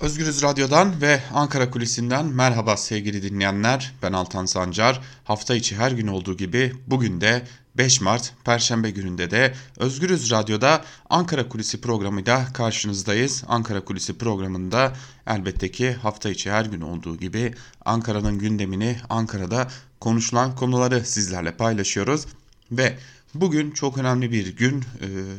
Özgürüz Radyo'dan ve Ankara Kulisi'nden merhaba sevgili dinleyenler. Ben Altan Sancar. Hafta içi her gün olduğu gibi bugün de 5 Mart Perşembe gününde de Özgürüz Radyo'da Ankara Kulisi programıyla karşınızdayız. Ankara Kulisi programında elbette ki hafta içi her gün olduğu gibi Ankara'nın gündemini, Ankara'da konuşulan konuları sizlerle paylaşıyoruz. Ve bugün çok önemli bir gün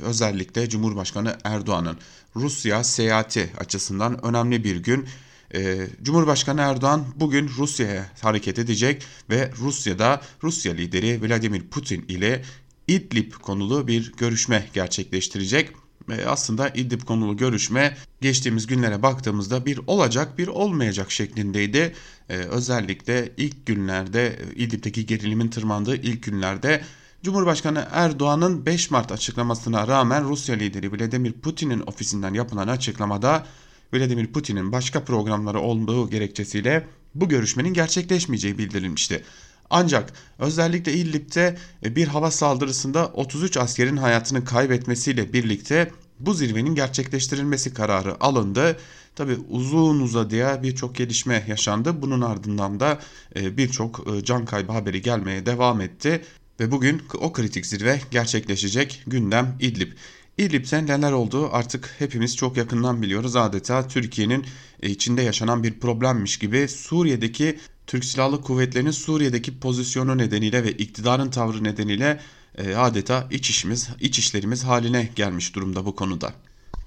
özellikle Cumhurbaşkanı Erdoğan'ın Rusya seyahati açısından önemli bir gün. Ee, Cumhurbaşkanı Erdoğan bugün Rusya'ya hareket edecek ve Rusya'da Rusya lideri Vladimir Putin ile İdlib konulu bir görüşme gerçekleştirecek. Ee, aslında İdlib konulu görüşme geçtiğimiz günlere baktığımızda bir olacak bir olmayacak şeklindeydi. Ee, özellikle ilk günlerde e, İdlib'deki gerilimin tırmandığı ilk günlerde Cumhurbaşkanı Erdoğan'ın 5 Mart açıklamasına rağmen Rusya lideri Vladimir Putin'in ofisinden yapılan açıklamada Vladimir Putin'in başka programları olduğu gerekçesiyle bu görüşmenin gerçekleşmeyeceği bildirilmişti. Ancak özellikle İdlib'de bir hava saldırısında 33 askerin hayatını kaybetmesiyle birlikte bu zirvenin gerçekleştirilmesi kararı alındı. Tabi uzun uzadıya birçok gelişme yaşandı. Bunun ardından da e, birçok e, can kaybı haberi gelmeye devam etti. Ve bugün o kritik zirve gerçekleşecek gündem İdlib. İdlib'te neler oldu artık hepimiz çok yakından biliyoruz. Adeta Türkiye'nin e, içinde yaşanan bir problemmiş gibi Suriye'deki Türk Silahlı Kuvvetleri'nin Suriye'deki pozisyonu nedeniyle ve iktidarın tavrı nedeniyle e, adeta iç işimiz, iç işlerimiz haline gelmiş durumda bu konuda.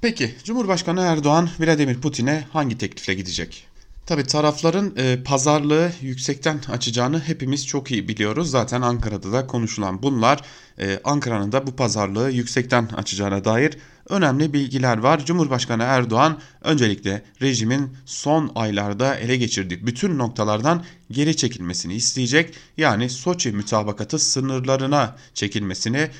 Peki Cumhurbaşkanı Erdoğan Vladimir Putin'e hangi teklifle gidecek? Tabi tarafların e, pazarlığı yüksekten açacağını hepimiz çok iyi biliyoruz. Zaten Ankara'da da konuşulan bunlar. E, Ankara'nın da bu pazarlığı yüksekten açacağına dair önemli bilgiler var. Cumhurbaşkanı Erdoğan öncelikle rejimin son aylarda ele geçirdiği bütün noktalardan geri çekilmesini isteyecek. Yani Soçi mütabakatı sınırlarına çekilmesini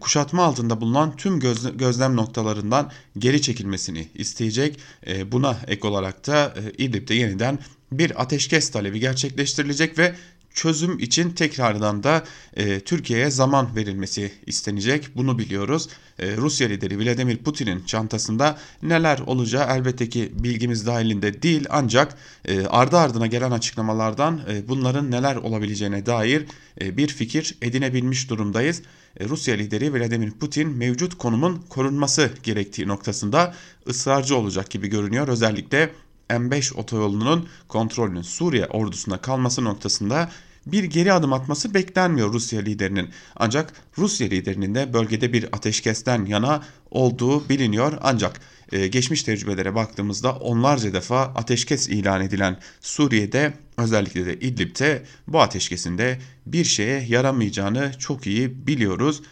kuşatma altında bulunan tüm göz, gözlem noktalarından geri çekilmesini isteyecek. E, buna ek olarak da e, İdlib'de yeniden bir ateşkes talebi gerçekleştirilecek ve çözüm için tekrardan da e, Türkiye'ye zaman verilmesi istenecek. Bunu biliyoruz. E, Rusya lideri Vladimir Putin'in çantasında neler olacağı elbette ki bilgimiz dahilinde değil ancak e, ardı ardına gelen açıklamalardan e, bunların neler olabileceğine dair e, bir fikir edinebilmiş durumdayız. E, Rusya lideri Vladimir Putin mevcut konumun korunması gerektiği noktasında ısrarcı olacak gibi görünüyor. Özellikle M5 otoyolunun kontrolünün Suriye ordusunda kalması noktasında bir geri adım atması beklenmiyor Rusya liderinin. Ancak Rusya liderinin de bölgede bir ateşkesten yana olduğu biliniyor. Ancak e, geçmiş tecrübelere baktığımızda onlarca defa ateşkes ilan edilen Suriye'de özellikle de İdlib'te bu ateşkesin de bir şeye yaramayacağını çok iyi biliyoruz.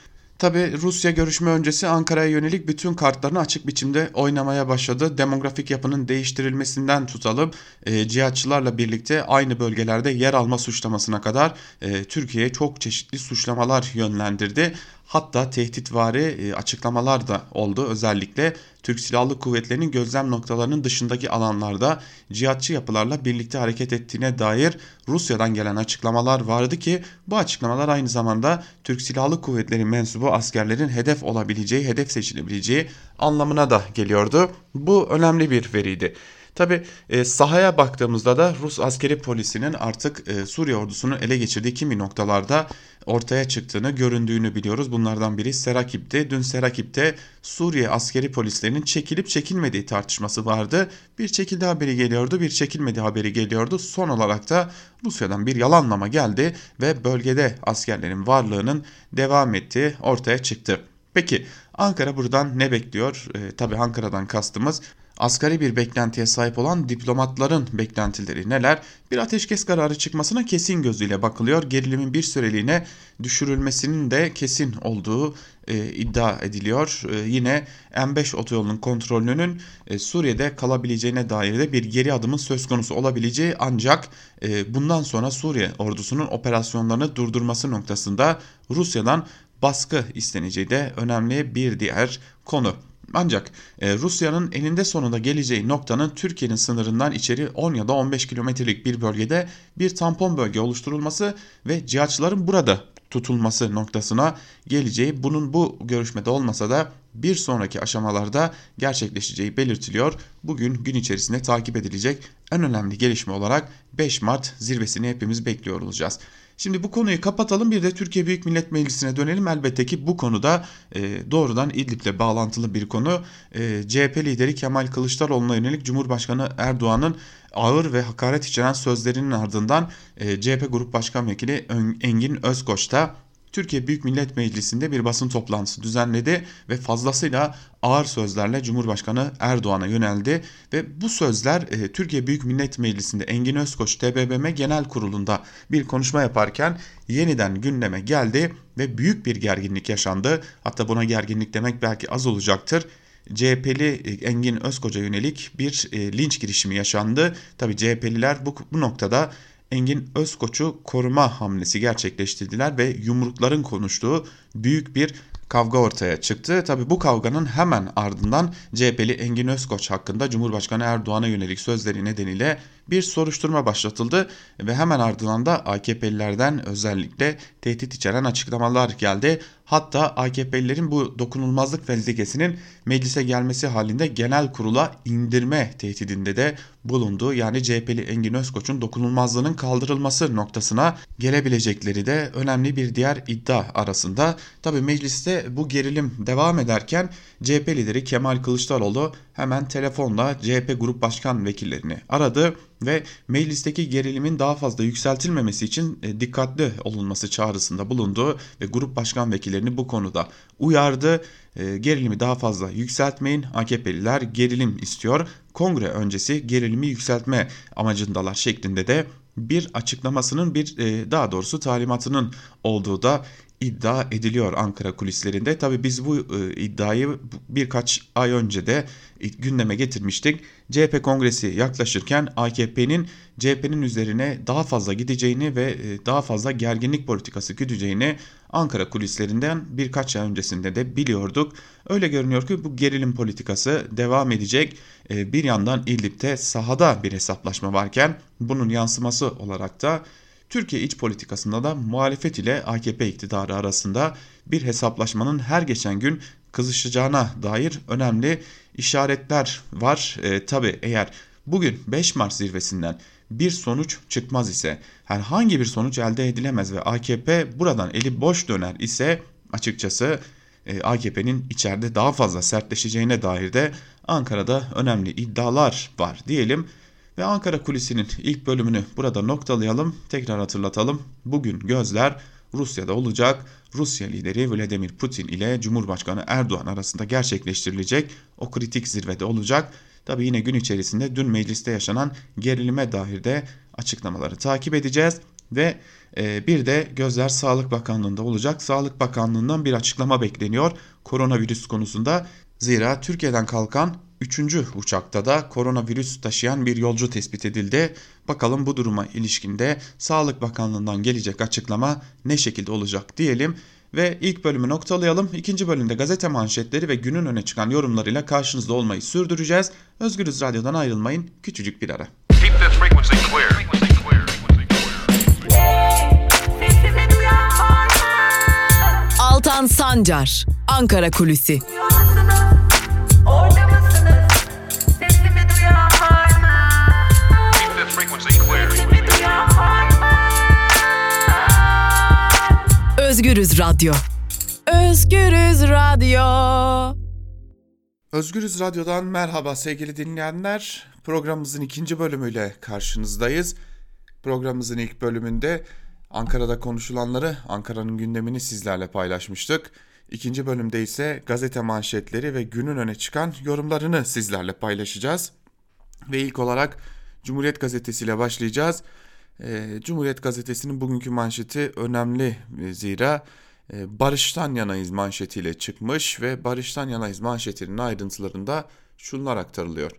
Tabi Rusya görüşme öncesi Ankara'ya yönelik bütün kartlarını açık biçimde oynamaya başladı. Demografik yapının değiştirilmesinden tutalım e, cihatçılarla birlikte aynı bölgelerde yer alma suçlamasına kadar e, Türkiye'ye çok çeşitli suçlamalar yönlendirdi. Hatta tehditvari e, açıklamalar da oldu. Özellikle Türk Silahlı Kuvvetleri'nin gözlem noktalarının dışındaki alanlarda cihatçı yapılarla birlikte hareket ettiğine dair Rusya'dan gelen açıklamalar vardı ki bu açıklamalar aynı zamanda Türk Silahlı Kuvvetleri mensubu askerlerin hedef olabileceği, hedef seçilebileceği anlamına da geliyordu. Bu önemli bir veriydi. Tabi e, sahaya baktığımızda da Rus askeri polisinin artık e, Suriye ordusunu ele geçirdiği kimi noktalarda ortaya çıktığını, göründüğünü biliyoruz. Bunlardan biri Serakip'ti. Dün Serakip'te Suriye askeri polislerinin çekilip çekilmediği tartışması vardı. Bir çekildi haberi geliyordu, bir çekilmedi haberi geliyordu. Son olarak da Rusya'dan bir yalanlama geldi ve bölgede askerlerin varlığının devam ettiği ortaya çıktı. Peki Ankara buradan ne bekliyor? E, tabii Ankara'dan kastımız asgari bir beklentiye sahip olan diplomatların beklentileri neler? Bir ateşkes kararı çıkmasına kesin gözüyle bakılıyor. Gerilimin bir süreliğine düşürülmesinin de kesin olduğu e, iddia ediliyor. E, yine M5 otoyolunun kontrolünün e, Suriye'de kalabileceğine dair de bir geri adımın söz konusu olabileceği ancak e, bundan sonra Suriye ordusunun operasyonlarını durdurması noktasında Rusya'dan baskı isteneceği de önemli bir diğer konu. Ancak e, Rusya'nın eninde sonunda geleceği noktanın Türkiye'nin sınırından içeri 10 ya da 15 kilometrelik bir bölgede bir tampon bölge oluşturulması ve cihatçıların burada tutulması noktasına geleceği bunun bu görüşmede olmasa da bir sonraki aşamalarda gerçekleşeceği belirtiliyor. Bugün gün içerisinde takip edilecek en önemli gelişme olarak 5 Mart zirvesini hepimiz bekliyor olacağız. Şimdi bu konuyu kapatalım bir de Türkiye Büyük Millet Meclisi'ne dönelim. Elbette ki bu konuda e, doğrudan İdlib'le bağlantılı bir konu. E, CHP lideri Kemal Kılıçdaroğlu'na yönelik Cumhurbaşkanı Erdoğan'ın ağır ve hakaret içeren sözlerinin ardından e, CHP Grup Başkan Vekili Engin Özkoç da Türkiye Büyük Millet Meclisi'nde bir basın toplantısı düzenledi ve fazlasıyla ağır sözlerle Cumhurbaşkanı Erdoğan'a yöneldi ve bu sözler e, Türkiye Büyük Millet Meclisi'nde Engin Özkoç TBMM Genel Kurulu'nda bir konuşma yaparken yeniden gündeme geldi ve büyük bir gerginlik yaşandı. Hatta buna gerginlik demek belki az olacaktır. CHP'li e, Engin Özkoç'a yönelik bir e, linç girişimi yaşandı. Tabi CHP'liler bu, bu noktada Engin Özkoç'u koruma hamlesi gerçekleştirdiler ve yumrukların konuştuğu büyük bir kavga ortaya çıktı. Tabi bu kavganın hemen ardından CHP'li Engin Özkoç hakkında Cumhurbaşkanı Erdoğan'a yönelik sözleri nedeniyle bir soruşturma başlatıldı ve hemen ardından da AKP'lilerden özellikle tehdit içeren açıklamalar geldi. Hatta AKP'lilerin bu dokunulmazlık fezlekesinin meclise gelmesi halinde genel kurula indirme tehdidinde de bulundu. Yani CHP'li Engin Özkoç'un dokunulmazlığının kaldırılması noktasına gelebilecekleri de önemli bir diğer iddia arasında. Tabi mecliste bu gerilim devam ederken CHP lideri Kemal Kılıçdaroğlu hemen telefonla CHP Grup Başkan vekillerini aradı ve meclisteki gerilimin daha fazla yükseltilmemesi için e, dikkatli olunması çağrısında bulundu ve grup başkan vekillerini bu konuda uyardı. E, gerilimi daha fazla yükseltmeyin. AKP'liler gerilim istiyor. Kongre öncesi gerilimi yükseltme amacındalar şeklinde de bir açıklamasının bir e, daha doğrusu talimatının olduğu da iddia ediliyor Ankara kulislerinde. Tabi biz bu e, iddiayı birkaç ay önce de gündeme getirmiştik. CHP kongresi yaklaşırken AKP'nin CHP'nin üzerine daha fazla gideceğini ve e, daha fazla gerginlik politikası güdeceğini Ankara kulislerinden birkaç ay öncesinde de biliyorduk. Öyle görünüyor ki bu gerilim politikası devam edecek. E, bir yandan İdlib'de sahada bir hesaplaşma varken bunun yansıması olarak da Türkiye iç politikasında da muhalefet ile AKP iktidarı arasında bir hesaplaşmanın her geçen gün kızışacağına dair önemli işaretler var. E, Tabi eğer bugün 5 Mart zirvesinden bir sonuç çıkmaz ise herhangi bir sonuç elde edilemez ve AKP buradan eli boş döner ise açıkçası e, AKP'nin içeride daha fazla sertleşeceğine dair de Ankara'da önemli iddialar var diyelim. Ve Ankara Kulisi'nin ilk bölümünü burada noktalayalım. Tekrar hatırlatalım. Bugün gözler Rusya'da olacak. Rusya lideri Vladimir Putin ile Cumhurbaşkanı Erdoğan arasında gerçekleştirilecek o kritik zirvede olacak. Tabi yine gün içerisinde dün mecliste yaşanan gerilime dair de açıklamaları takip edeceğiz. Ve e, bir de gözler Sağlık Bakanlığı'nda olacak. Sağlık Bakanlığı'ndan bir açıklama bekleniyor koronavirüs konusunda. Zira Türkiye'den kalkan 3. uçakta da koronavirüs taşıyan bir yolcu tespit edildi. Bakalım bu duruma ilişkinde Sağlık Bakanlığı'ndan gelecek açıklama ne şekilde olacak diyelim. Ve ilk bölümü noktalayalım. İkinci bölümde gazete manşetleri ve günün öne çıkan yorumlarıyla karşınızda olmayı sürdüreceğiz. Özgürüz Radyo'dan ayrılmayın. Küçücük bir ara. Keep frequency clear. Altan Sancar, Ankara Kulüsi. Özgürüz Radyo. Özgürüz Radyo. Özgürüz Radyo'dan merhaba sevgili dinleyenler. Programımızın ikinci bölümüyle karşınızdayız. Programımızın ilk bölümünde Ankara'da konuşulanları, Ankara'nın gündemini sizlerle paylaşmıştık. İkinci bölümde ise gazete manşetleri ve günün öne çıkan yorumlarını sizlerle paylaşacağız. Ve ilk olarak Cumhuriyet Gazetesi ile başlayacağız. Ee, Cumhuriyet Gazetesi'nin bugünkü manşeti önemli e, zira e, barıştan yanayız manşetiyle çıkmış ve barıştan yanayız manşetinin ayrıntılarında şunlar aktarılıyor.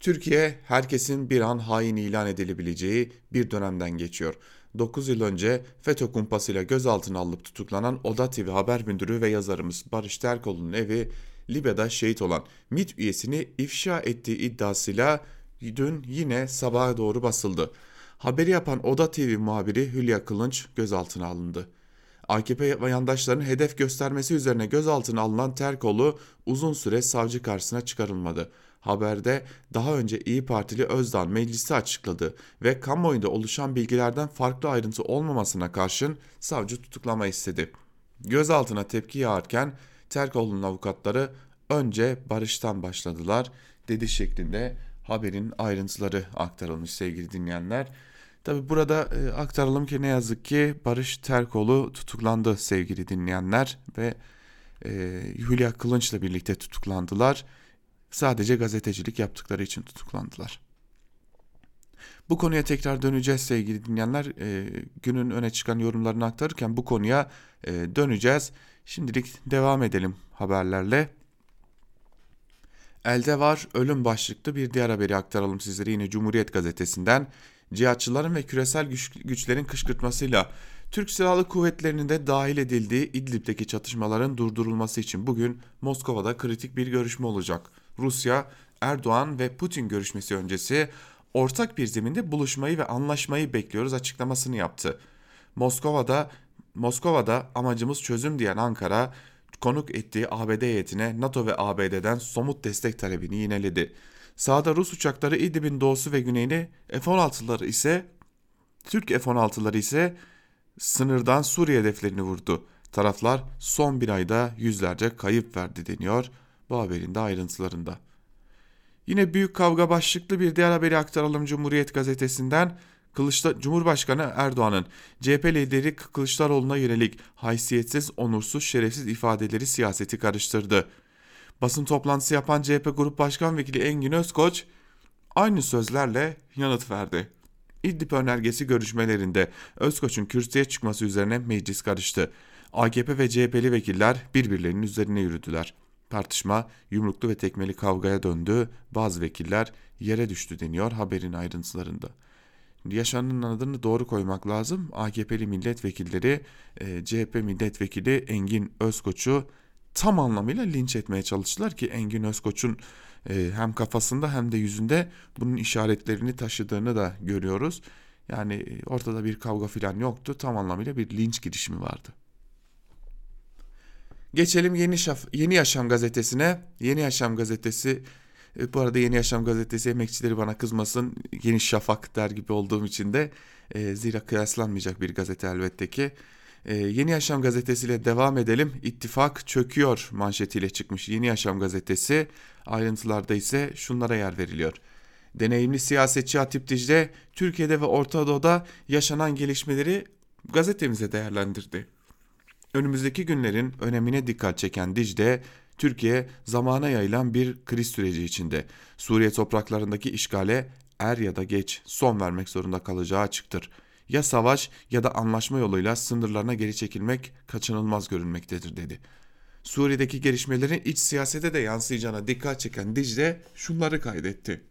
Türkiye herkesin bir an hain ilan edilebileceği bir dönemden geçiyor. 9 yıl önce FETÖ kumpasıyla gözaltına alınıp tutuklanan Oda TV haber müdürü ve yazarımız Barış Terkoğlu'nun evi Libya'da şehit olan MİT üyesini ifşa ettiği iddiasıyla dün yine sabaha doğru basıldı. Haberi yapan Oda TV muhabiri Hülya Kılınç gözaltına alındı. AKP yandaşlarının hedef göstermesi üzerine gözaltına alınan Terkoğlu uzun süre savcı karşısına çıkarılmadı. Haberde daha önce İyi Partili Özdağ meclisi açıkladı ve kamuoyunda oluşan bilgilerden farklı ayrıntı olmamasına karşın savcı tutuklama istedi. Gözaltına tepki yağarken Terkoğlu'nun avukatları önce barıştan başladılar dedi şeklinde haberin ayrıntıları aktarılmış sevgili dinleyenler. Tabi burada e, aktaralım ki ne yazık ki Barış Terkoğlu tutuklandı sevgili dinleyenler ve e, Hülya Kılınç'la birlikte tutuklandılar. Sadece gazetecilik yaptıkları için tutuklandılar. Bu konuya tekrar döneceğiz sevgili dinleyenler. E, günün öne çıkan yorumlarını aktarırken bu konuya e, döneceğiz. Şimdilik devam edelim haberlerle. Elde var ölüm başlıklı bir diğer haberi aktaralım sizlere yine Cumhuriyet gazetesinden. Cihatçıların ve küresel güç, güçlerin kışkırtmasıyla Türk Silahlı Kuvvetleri'nin de dahil edildiği İdlib'deki çatışmaların durdurulması için bugün Moskova'da kritik bir görüşme olacak. Rusya, Erdoğan ve Putin görüşmesi öncesi ortak bir zeminde buluşmayı ve anlaşmayı bekliyoruz açıklamasını yaptı. Moskova'da Moskova'da amacımız çözüm diyen Ankara konuk ettiği ABD heyetine NATO ve ABD'den somut destek talebini yineledi. Sağda Rus uçakları İdlib'in doğusu ve güneyini F-16'ları ise Türk F-16'ları ise sınırdan Suriye hedeflerini vurdu. Taraflar son bir ayda yüzlerce kayıp verdi deniyor bu haberin de ayrıntılarında. Yine büyük kavga başlıklı bir diğer haberi aktaralım Cumhuriyet gazetesinden. Kılıçda, Cumhurbaşkanı Erdoğan'ın CHP lideri Kılıçdaroğlu'na yönelik haysiyetsiz, onursuz, şerefsiz ifadeleri siyaseti karıştırdı. Basın toplantısı yapan CHP Grup Başkan Vekili Engin Özkoç aynı sözlerle yanıt verdi. İdlib önergesi görüşmelerinde Özkoç'un kürsüye çıkması üzerine meclis karıştı. AKP ve CHP'li vekiller birbirlerinin üzerine yürüdüler. Tartışma yumruklu ve tekmeli kavgaya döndü. Bazı vekiller yere düştü deniyor haberin ayrıntılarında. Yaşananın adını doğru koymak lazım. AKP'li milletvekilleri e, CHP milletvekili Engin Özkoç'u tam anlamıyla linç etmeye çalıştılar ki Engin Özkoç'un e, hem kafasında hem de yüzünde bunun işaretlerini taşıdığını da görüyoruz. Yani e, ortada bir kavga falan yoktu. Tam anlamıyla bir linç girişimi vardı. Geçelim Yeni, Şaf Yeni Yaşam gazetesine. Yeni Yaşam gazetesi bu arada Yeni Yaşam gazetesi emekçileri bana kızmasın. Yeni Şafak der gibi olduğum için de e, zira kıyaslanmayacak bir gazete elbette ki. E, Yeni Yaşam gazetesiyle devam edelim. İttifak çöküyor manşetiyle çıkmış Yeni Yaşam gazetesi. Ayrıntılarda ise şunlara yer veriliyor. Deneyimli siyasetçi Hatip Dicle Türkiye'de ve Orta Doğu'da yaşanan gelişmeleri gazetemize değerlendirdi. Önümüzdeki günlerin önemine dikkat çeken Dicle, Türkiye zamana yayılan bir kriz süreci içinde. Suriye topraklarındaki işgale er ya da geç son vermek zorunda kalacağı açıktır. Ya savaş ya da anlaşma yoluyla sınırlarına geri çekilmek kaçınılmaz görünmektedir dedi. Suriye'deki gelişmelerin iç siyasete de yansıyacağına dikkat çeken Dicle şunları kaydetti.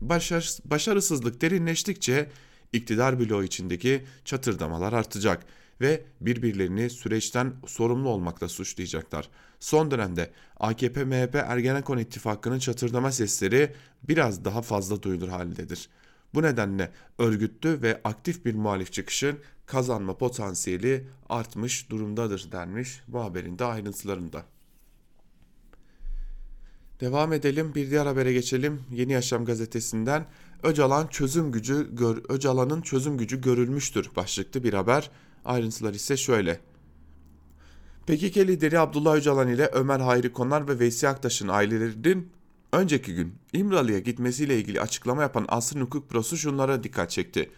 Başar, başarısızlık derinleştikçe iktidar bloğu içindeki çatırdamalar artacak ve birbirlerini süreçten sorumlu olmakla suçlayacaklar. Son dönemde AKP, MHP, Ergenekon ittifakının çatırdama sesleri biraz daha fazla duyulur haldedir. Bu nedenle örgütlü ve aktif bir muhalif çıkışın kazanma potansiyeli artmış durumdadır denmiş bu haberin de ayrıntılarında. Devam edelim bir diğer habere geçelim. Yeni Yaşam gazetesinden Öcalan çözüm gücü gör, Öcalan'ın çözüm gücü görülmüştür başlıklı bir haber. Ayrıntılar ise şöyle. PKK lideri Abdullah Öcalan ile Ömer Hayri Konar ve Veysi Aktaş'ın ailelerinin önceki gün İmralı'ya gitmesiyle ilgili açıklama yapan Asrın Hukuk Bürosu şunlara dikkat çekti.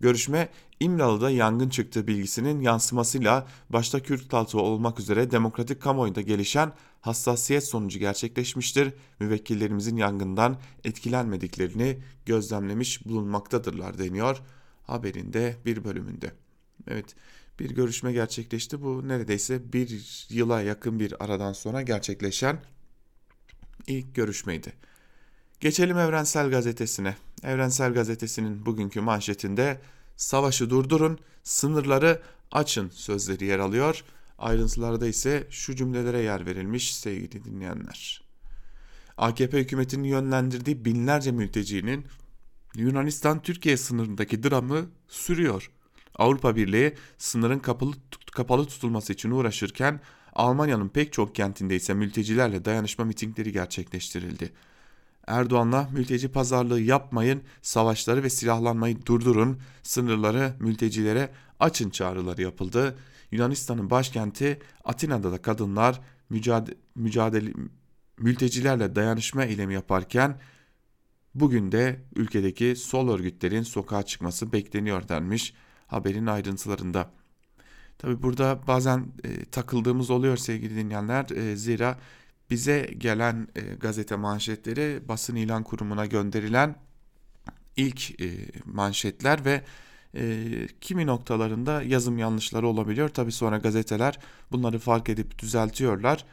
Görüşme İmralı'da yangın çıktığı bilgisinin yansımasıyla başta Kürt halkı olmak üzere demokratik kamuoyunda gelişen hassasiyet sonucu gerçekleşmiştir. Müvekkillerimizin yangından etkilenmediklerini gözlemlemiş bulunmaktadırlar deniyor haberinde bir bölümünde. Evet bir görüşme gerçekleşti. Bu neredeyse bir yıla yakın bir aradan sonra gerçekleşen ilk görüşmeydi. Geçelim Evrensel Gazetesi'ne. Evrensel Gazetesi'nin bugünkü manşetinde savaşı durdurun, sınırları açın sözleri yer alıyor. Ayrıntılarda ise şu cümlelere yer verilmiş sevgili dinleyenler. AKP hükümetinin yönlendirdiği binlerce mültecinin Yunanistan-Türkiye sınırındaki dramı sürüyor. Avrupa Birliği sınırın kapalı, kapalı tutulması için uğraşırken Almanya'nın pek çok kentinde ise mültecilerle dayanışma mitingleri gerçekleştirildi. Erdoğan'la mülteci pazarlığı yapmayın, savaşları ve silahlanmayı durdurun, sınırları mültecilere açın çağrıları yapıldı. Yunanistan'ın başkenti Atina'da da kadınlar mücadele, mücadele mültecilerle dayanışma eylemi yaparken bugün de ülkedeki sol örgütlerin sokağa çıkması bekleniyor denmiş haberin ayrıntılarında. Tabi burada bazen e, takıldığımız oluyor sevgili dinleyenler. E, zira bize gelen e, gazete manşetleri basın ilan kurumuna gönderilen ilk e, manşetler ve e, kimi noktalarında yazım yanlışları olabiliyor. Tabi sonra gazeteler bunları fark edip düzeltiyorlar.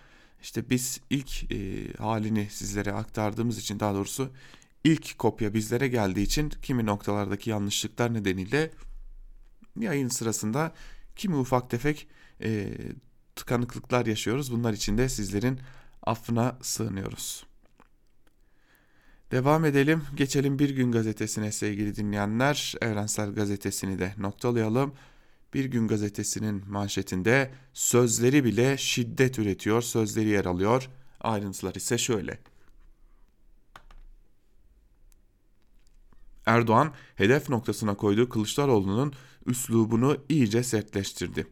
İşte biz ilk e, halini sizlere aktardığımız için daha doğrusu ilk kopya bizlere geldiği için kimi noktalardaki yanlışlıklar nedeniyle yayın sırasında kimi ufak tefek e, tıkanıklıklar yaşıyoruz. Bunlar için de sizlerin affına sığınıyoruz. Devam edelim. Geçelim Bir Gün Gazetesi'ne sevgili dinleyenler. Evrensel Gazetesi'ni de noktalayalım. Bir Gün Gazetesi'nin manşetinde sözleri bile şiddet üretiyor sözleri yer alıyor. Ayrıntılar ise şöyle. Erdoğan hedef noktasına koyduğu Kılıçdaroğlu'nun üslubunu iyice sertleştirdi.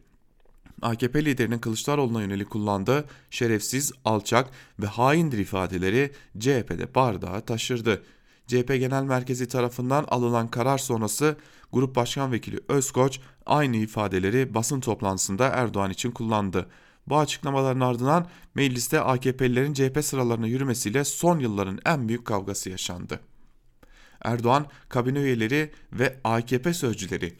AKP liderinin Kılıçdaroğlu'na yönelik kullandığı şerefsiz, alçak ve haindir ifadeleri CHP'de bardağı taşırdı. CHP Genel Merkezi tarafından alınan karar sonrası Grup Başkan Vekili Özkoç aynı ifadeleri basın toplantısında Erdoğan için kullandı. Bu açıklamaların ardından mecliste AKP'lilerin CHP sıralarına yürümesiyle son yılların en büyük kavgası yaşandı. Erdoğan, kabine üyeleri ve AKP sözcüleri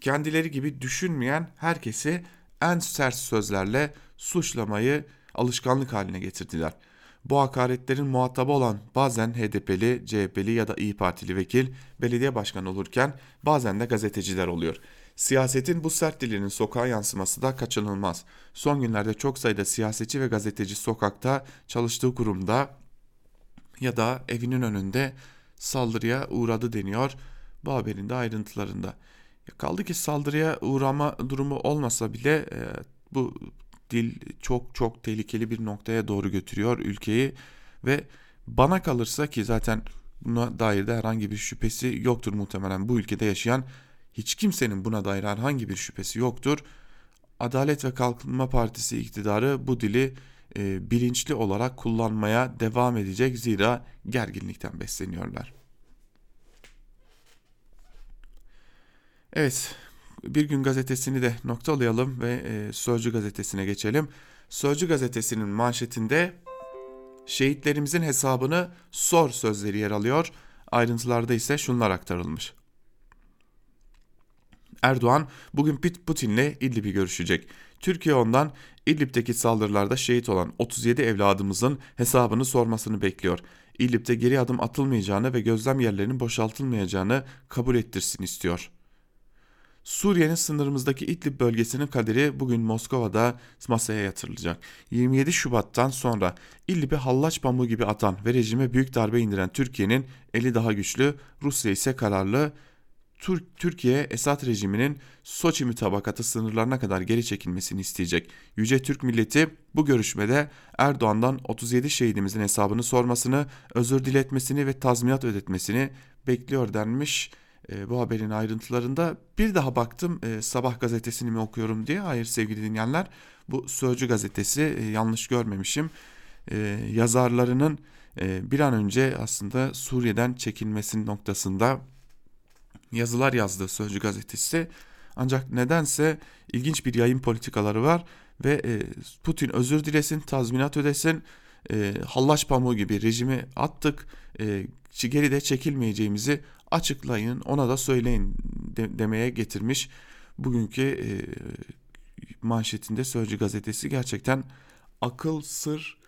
kendileri gibi düşünmeyen herkesi en sert sözlerle suçlamayı alışkanlık haline getirdiler. Bu hakaretlerin muhatabı olan bazen HDP'li, CHP'li ya da İyi Partili vekil belediye başkanı olurken bazen de gazeteciler oluyor. Siyasetin bu sert dilinin sokağa yansıması da kaçınılmaz. Son günlerde çok sayıda siyasetçi ve gazeteci sokakta, çalıştığı kurumda ya da evinin önünde saldırıya uğradı deniyor bu haberin de ayrıntılarında. Kaldı ki saldırıya uğrama durumu olmasa bile e, bu dil çok çok tehlikeli bir noktaya doğru götürüyor ülkeyi ve bana kalırsa ki zaten buna dair de herhangi bir şüphesi yoktur muhtemelen bu ülkede yaşayan hiç kimsenin buna dair herhangi bir şüphesi yoktur. Adalet ve Kalkınma Partisi iktidarı bu dili e, bilinçli olarak kullanmaya devam edecek zira gerginlikten besleniyorlar. Evet, bir gün gazetesini de noktalayalım ve e, Sözcü gazetesine geçelim. Sözcü gazetesinin manşetinde şehitlerimizin hesabını sor sözleri yer alıyor. Ayrıntılarda ise şunlar aktarılmış. Erdoğan bugün Putin'le İdlib'i görüşecek. Türkiye ondan İdlib'deki saldırılarda şehit olan 37 evladımızın hesabını sormasını bekliyor. İdlib'de geri adım atılmayacağını ve gözlem yerlerinin boşaltılmayacağını kabul ettirsin istiyor.'' Suriye'nin sınırımızdaki İdlib bölgesinin kaderi bugün Moskova'da masaya yatırılacak. 27 Şubat'tan sonra İdlib'i hallaç pamuğu gibi atan ve rejime büyük darbe indiren Türkiye'nin eli daha güçlü, Rusya ise kararlı. Türkiye Esad rejiminin Soçi mütabakatı sınırlarına kadar geri çekilmesini isteyecek. Yüce Türk milleti bu görüşmede Erdoğan'dan 37 şehidimizin hesabını sormasını, özür diletmesini ve tazminat ödetmesini bekliyor denmiş e, bu haberin ayrıntılarında. Bir daha baktım e, sabah gazetesini mi okuyorum diye. Hayır sevgili dinleyenler bu Sözcü gazetesi e, yanlış görmemişim. E, yazarlarının e, bir an önce aslında Suriye'den çekilmesinin noktasında yazılar yazdığı Sözcü gazetesi. Ancak nedense ilginç bir yayın politikaları var ve e, Putin özür dilesin, tazminat ödesin, e, hallaç pamuğu gibi rejimi attık, e, geride çekilmeyeceğimizi açıklayın ona da söyleyin de, demeye getirmiş bugünkü e, manşetinde Sözcü gazetesi gerçekten akıl sır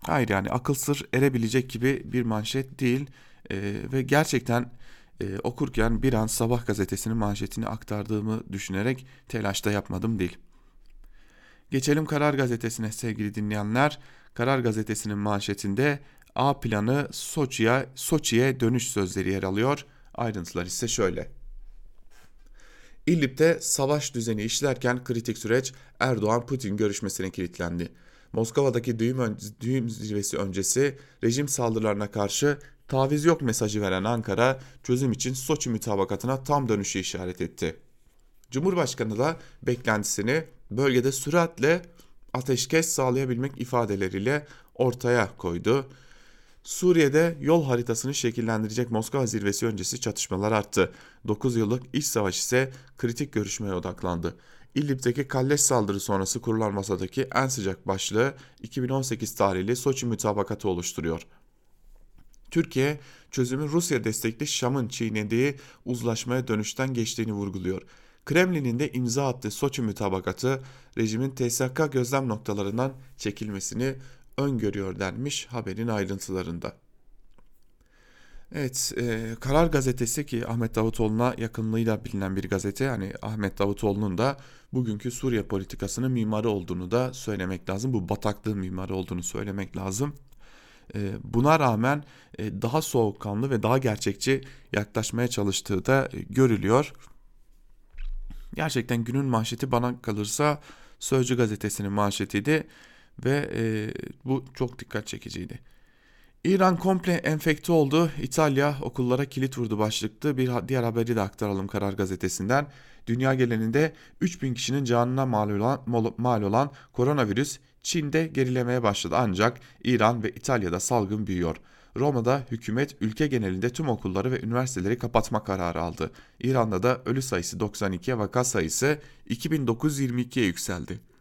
hayır yani akıl sır erebilecek gibi bir manşet değil e, ve gerçekten e, okurken bir an sabah gazetesinin manşetini aktardığımı düşünerek telaşta yapmadım değil. Geçelim Karar Gazetesi'ne sevgili dinleyenler. Karar Gazetesi'nin manşetinde A planı Soçi'ye Soçi'ye dönüş sözleri yer alıyor. Ayrıntılar ise şöyle. İdlib'de savaş düzeni işlerken kritik süreç Erdoğan-Putin görüşmesine kilitlendi. Moskova'daki düğüm, düğüm zirvesi öncesi rejim saldırılarına karşı taviz yok mesajı veren Ankara çözüm için Soçi mütabakatına tam dönüşü işaret etti. Cumhurbaşkanı da beklentisini bölgede süratle ateşkes sağlayabilmek ifadeleriyle ortaya koydu. Suriye'de yol haritasını şekillendirecek Moskova zirvesi öncesi çatışmalar arttı. 9 yıllık iç savaş ise kritik görüşmeye odaklandı. İdlib'deki kalleş saldırı sonrası kurulan masadaki en sıcak başlığı 2018 tarihli Soçi mütabakatı oluşturuyor. Türkiye çözümün Rusya destekli Şam'ın çiğnediği uzlaşmaya dönüşten geçtiğini vurguluyor. Kremlin'in de imza attığı Soçi mütabakatı rejimin TSK gözlem noktalarından çekilmesini öngörüyor denmiş haberin ayrıntılarında. Evet, e, Karar Gazetesi ki Ahmet Davutoğlu'na yakınlığıyla bilinen bir gazete. Yani Ahmet Davutoğlu'nun da bugünkü Suriye politikasının mimarı olduğunu da söylemek lazım. Bu bataklığın mimarı olduğunu söylemek lazım. E, buna rağmen e, daha soğukkanlı ve daha gerçekçi yaklaşmaya çalıştığı da e, görülüyor. Gerçekten günün manşeti bana kalırsa Sözcü gazetesinin manşetiydi ve e, bu çok dikkat çekiciydi. İran komple enfekte oldu. İtalya okullara kilit vurdu başlıklı. Bir diğer haberi de aktaralım Karar Gazetesi'nden. Dünya geleninde 3000 kişinin canına mal olan, mal olan koronavirüs Çin'de gerilemeye başladı ancak İran ve İtalya'da salgın büyüyor. Roma'da hükümet ülke genelinde tüm okulları ve üniversiteleri kapatma kararı aldı. İran'da da ölü sayısı 92'ye vaka sayısı 2922'ye yükseldi.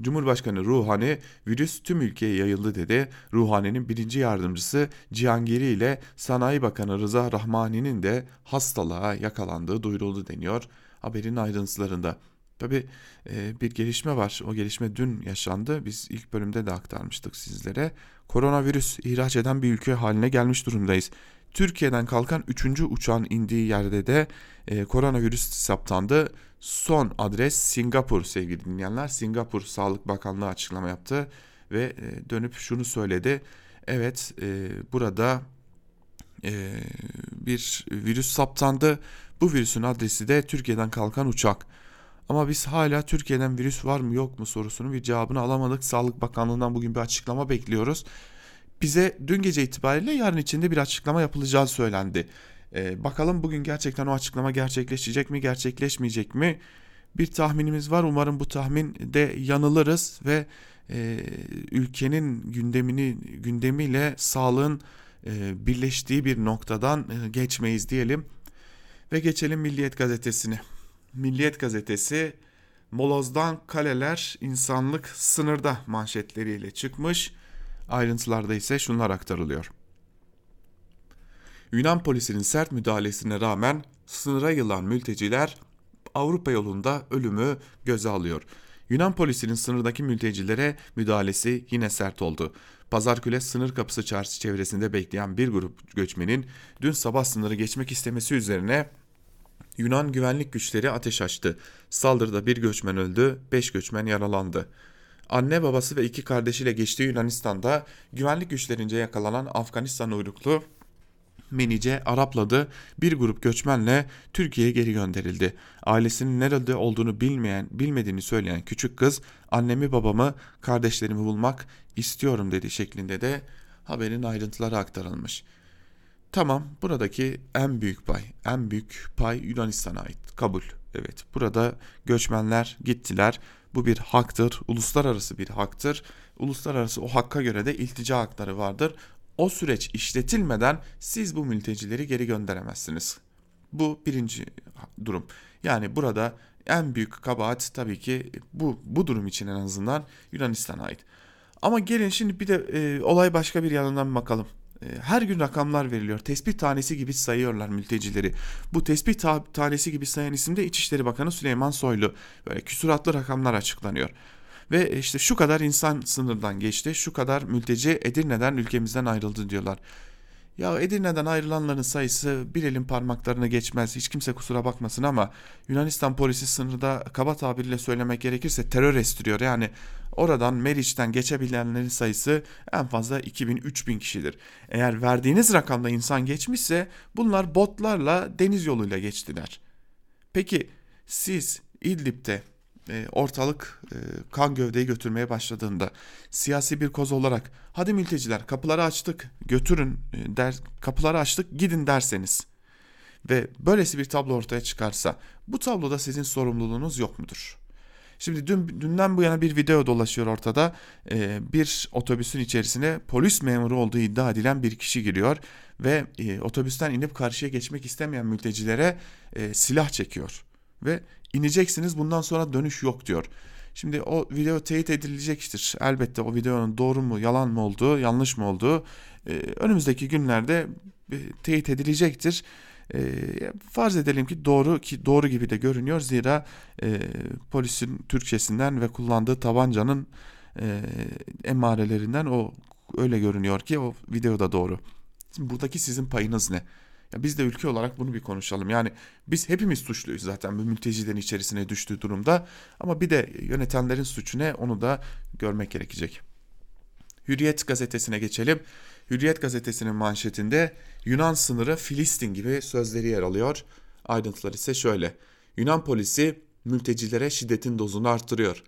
Cumhurbaşkanı Ruhani virüs tüm ülkeye yayıldı dedi. Ruhani'nin birinci yardımcısı Cihangiri ile Sanayi Bakanı Rıza Rahmani'nin de hastalığa yakalandığı duyuruldu deniyor haberin ayrıntılarında. Tabi e, bir gelişme var. O gelişme dün yaşandı. Biz ilk bölümde de aktarmıştık sizlere. Koronavirüs ihraç eden bir ülke haline gelmiş durumdayız. Türkiye'den kalkan 3. uçağın indiği yerde de e, koronavirüs saptandı. Son adres Singapur sevgili dinleyenler. Singapur Sağlık Bakanlığı açıklama yaptı ve e, dönüp şunu söyledi. Evet e, burada e, bir virüs saptandı. Bu virüsün adresi de Türkiye'den kalkan uçak. Ama biz hala Türkiye'den virüs var mı yok mu sorusunun bir cevabını alamadık. Sağlık Bakanlığı'ndan bugün bir açıklama bekliyoruz. Bize dün gece itibariyle yarın içinde bir açıklama yapılacağı söylendi. Ee, bakalım bugün gerçekten o açıklama gerçekleşecek mi gerçekleşmeyecek mi? Bir tahminimiz var. Umarım bu tahminde yanılırız ve e, ülkenin gündemini gündemiyle sağlığın e, birleştiği bir noktadan e, geçmeyiz diyelim. Ve geçelim Milliyet Gazetesi'ne. Milliyet Gazetesi Moloz'dan kaleler insanlık sınırda manşetleriyle çıkmış. Ayrıntılarda ise şunlar aktarılıyor. Yunan polisinin sert müdahalesine rağmen sınıra yılan mülteciler Avrupa yolunda ölümü göze alıyor. Yunan polisinin sınırdaki mültecilere müdahalesi yine sert oldu. Pazarküle sınır kapısı çarşı çevresinde bekleyen bir grup göçmenin dün sabah sınırı geçmek istemesi üzerine Yunan güvenlik güçleri ateş açtı. Saldırıda bir göçmen öldü, beş göçmen yaralandı. Anne babası ve iki kardeşiyle geçtiği Yunanistan'da güvenlik güçlerince yakalanan Afganistan uyruklu Menice Arapladı bir grup göçmenle Türkiye'ye geri gönderildi. Ailesinin nerede olduğunu bilmeyen, bilmediğini söyleyen küçük kız annemi babamı kardeşlerimi bulmak istiyorum dedi şeklinde de haberin ayrıntıları aktarılmış. Tamam buradaki en büyük pay, en büyük pay Yunanistan'a ait. Kabul. Evet burada göçmenler gittiler. Bu bir haktır, uluslararası bir haktır. Uluslararası o hakka göre de iltica hakları vardır. O süreç işletilmeden siz bu mültecileri geri gönderemezsiniz. Bu birinci durum. Yani burada en büyük kabahat tabii ki bu bu durum için en azından Yunanistan'a ait. Ama gelin şimdi bir de e, olay başka bir yanından bakalım. E, her gün rakamlar veriliyor. Tespit tanesi gibi sayıyorlar mültecileri. Bu tespit ta tanesi gibi sayan isim de İçişleri Bakanı Süleyman Soylu. Böyle küsuratlı rakamlar açıklanıyor. Ve işte şu kadar insan sınırdan geçti, şu kadar mülteci Edirne'den ülkemizden ayrıldı diyorlar. Ya Edirne'den ayrılanların sayısı bir elin parmaklarına geçmez. Hiç kimse kusura bakmasın ama Yunanistan polisi sınırda kaba tabirle söylemek gerekirse terör estiriyor. Yani oradan Meriç'ten geçebilenlerin sayısı en fazla 2000-3000 kişidir. Eğer verdiğiniz rakamda insan geçmişse bunlar botlarla deniz yoluyla geçtiler. Peki siz İdlib'de ortalık e, kan gövdeyi götürmeye başladığında siyasi bir koz olarak hadi mülteciler kapıları açtık götürün e, der kapıları açtık gidin derseniz ve böylesi bir tablo ortaya çıkarsa bu tabloda sizin sorumluluğunuz yok mudur? Şimdi dün dünden bu yana bir video dolaşıyor ortada. Ee, bir otobüsün içerisine polis memuru olduğu iddia edilen bir kişi giriyor ve e, otobüsten inip karşıya geçmek istemeyen mültecilere e, silah çekiyor ve ineceksiniz bundan sonra dönüş yok diyor. Şimdi o video teyit edilecektir. Elbette o videonun doğru mu yalan mı olduğu yanlış mı olduğu e, önümüzdeki günlerde teyit edilecektir. E, farz edelim ki doğru ki doğru gibi de görünüyor zira e, polisin Türkçesinden ve kullandığı tabancanın e, emarelerinden o öyle görünüyor ki o videoda doğru. Şimdi buradaki sizin payınız ne? Ya biz de ülke olarak bunu bir konuşalım. Yani biz hepimiz suçluyuz zaten bu mültecilerin içerisine düştüğü durumda. Ama bir de yönetenlerin suçu ne onu da görmek gerekecek. Hürriyet gazetesine geçelim. Hürriyet gazetesinin manşetinde Yunan sınırı Filistin gibi sözleri yer alıyor. Ayrıntılar ise şöyle. Yunan polisi mültecilere şiddetin dozunu arttırıyor.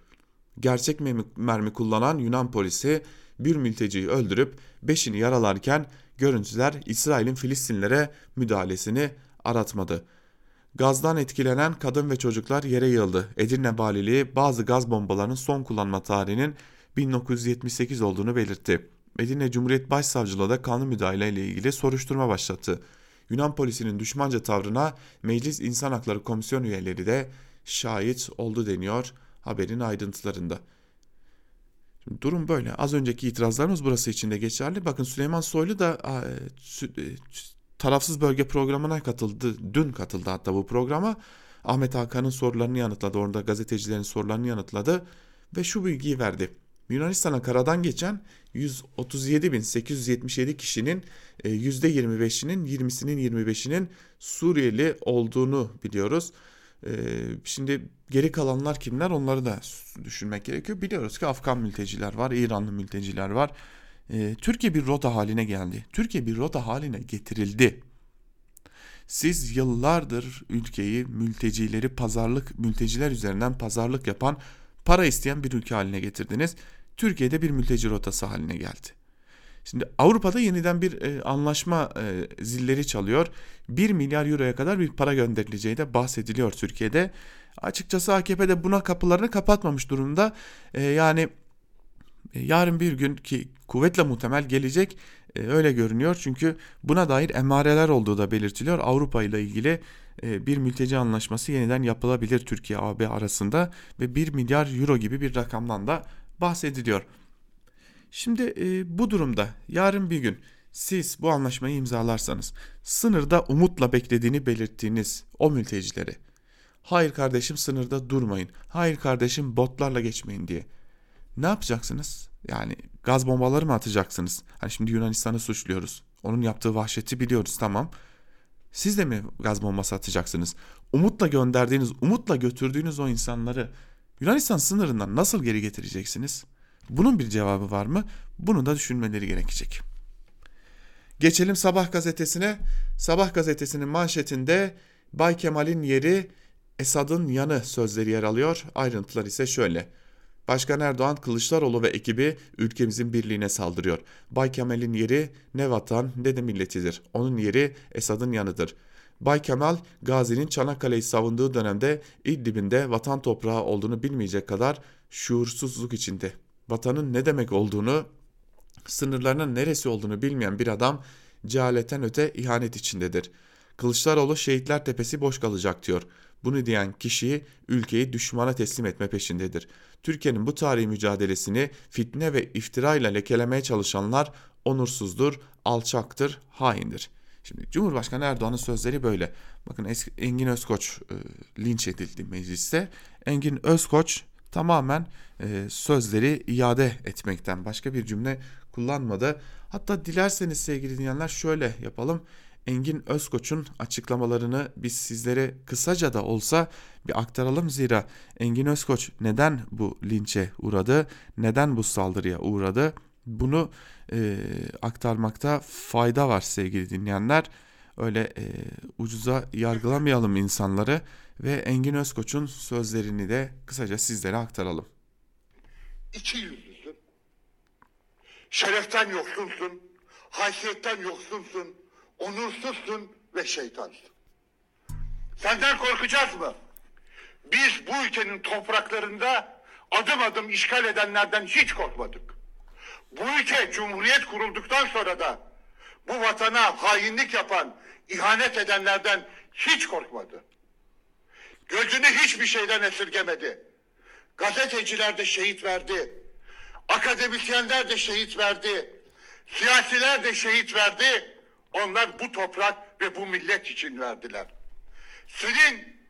Gerçek mermi kullanan Yunan polisi bir mülteciyi öldürüp beşini yaralarken görüntüler İsrail'in Filistinlere müdahalesini aratmadı. Gazdan etkilenen kadın ve çocuklar yere yığıldı. Edirne Valiliği bazı gaz bombalarının son kullanma tarihinin 1978 olduğunu belirtti. Edirne Cumhuriyet Başsavcılığı da kanlı müdahale ile ilgili soruşturma başlattı. Yunan polisinin düşmanca tavrına Meclis İnsan Hakları Komisyon üyeleri de şahit oldu deniyor haberin ayrıntılarında. Şimdi durum böyle. Az önceki itirazlarımız burası için de geçerli. Bakın Süleyman Soylu da e, tarafsız bölge programına katıldı. Dün katıldı hatta bu programa. Ahmet Hakan'ın sorularını yanıtladı. Orada gazetecilerin sorularını yanıtladı. Ve şu bilgiyi verdi. Yunanistan'a karadan geçen 137.877 kişinin %25'inin 20'sinin 25'inin Suriyeli olduğunu biliyoruz. Ee, şimdi geri kalanlar kimler onları da düşünmek gerekiyor. Biliyoruz ki Afgan mülteciler var, İranlı mülteciler var. Ee, Türkiye bir rota haline geldi. Türkiye bir rota haline getirildi. Siz yıllardır ülkeyi mültecileri pazarlık mülteciler üzerinden pazarlık yapan para isteyen bir ülke haline getirdiniz. Türkiye'de bir mülteci rotası haline geldi. Şimdi Avrupa'da yeniden bir e, anlaşma e, zilleri çalıyor. 1 milyar euroya kadar bir para gönderileceği de bahsediliyor Türkiye'de. Açıkçası AKP de buna kapılarını kapatmamış durumda. E, yani e, yarın bir gün ki kuvvetle muhtemel gelecek e, öyle görünüyor. Çünkü buna dair emareler olduğu da belirtiliyor. Avrupa ile ilgili e, bir mülteci anlaşması yeniden yapılabilir Türkiye AB arasında ve 1 milyar euro gibi bir rakamdan da bahsediliyor. Şimdi e, bu durumda yarın bir gün siz bu anlaşmayı imzalarsanız sınırda umutla beklediğini belirttiğiniz o mültecileri hayır kardeşim sınırda durmayın hayır kardeşim botlarla geçmeyin diye ne yapacaksınız? Yani gaz bombaları mı atacaksınız? Hani şimdi Yunanistan'ı suçluyoruz. Onun yaptığı vahşeti biliyoruz tamam. Siz de mi gaz bombası atacaksınız? Umutla gönderdiğiniz, umutla götürdüğünüz o insanları Yunanistan sınırından nasıl geri getireceksiniz? Bunun bir cevabı var mı? Bunu da düşünmeleri gerekecek. Geçelim Sabah gazetesine. Sabah gazetesinin manşetinde Bay Kemal'in yeri Esad'ın yanı sözleri yer alıyor. Ayrıntılar ise şöyle. Başkan Erdoğan Kılıçdaroğlu ve ekibi ülkemizin birliğine saldırıyor. Bay Kemal'in yeri ne vatan ne de milletidir. Onun yeri Esad'ın yanıdır. Bay Kemal, Gazi'nin Çanakkale'yi savunduğu dönemde İdlib'inde vatan toprağı olduğunu bilmeyecek kadar şuursuzluk içinde vatanın ne demek olduğunu, sınırlarının neresi olduğunu bilmeyen bir adam cehaleten öte ihanet içindedir. Kılıçdaroğlu şehitler tepesi boş kalacak diyor. Bunu diyen kişiyi ülkeyi düşmana teslim etme peşindedir. Türkiye'nin bu tarihi mücadelesini fitne ve iftira ile lekelemeye çalışanlar onursuzdur, alçaktır, haindir. Şimdi Cumhurbaşkanı Erdoğan'ın sözleri böyle. Bakın Engin Özkoç e, linç edildi mecliste. Engin Özkoç tamamen e, sözleri iade etmekten başka bir cümle kullanmadı. Hatta dilerseniz sevgili dinleyenler şöyle yapalım. Engin Özkoç'un açıklamalarını biz sizlere kısaca da olsa bir aktaralım zira Engin Özkoç neden bu linçe uğradı, neden bu saldırıya uğradı bunu e, aktarmakta fayda var sevgili dinleyenler. Öyle e, ucuza yargılamayalım insanları ve Engin Özkoç'un sözlerini de kısaca sizlere aktaralım. İki yüzlüsün. Şereften yoksunsun, haysiyetten yoksunsun, onursuzsun ve şeytansın. Senden korkacağız mı? Biz bu ülkenin topraklarında adım adım işgal edenlerden hiç korkmadık. Bu ülke cumhuriyet kurulduktan sonra da bu vatana hainlik yapan, ihanet edenlerden hiç korkmadı. Gözünü hiçbir şeyden esirgemedi. Gazeteciler de şehit verdi. Akademisyenler de şehit verdi. Siyasiler de şehit verdi. Onlar bu toprak ve bu millet için verdiler. Senin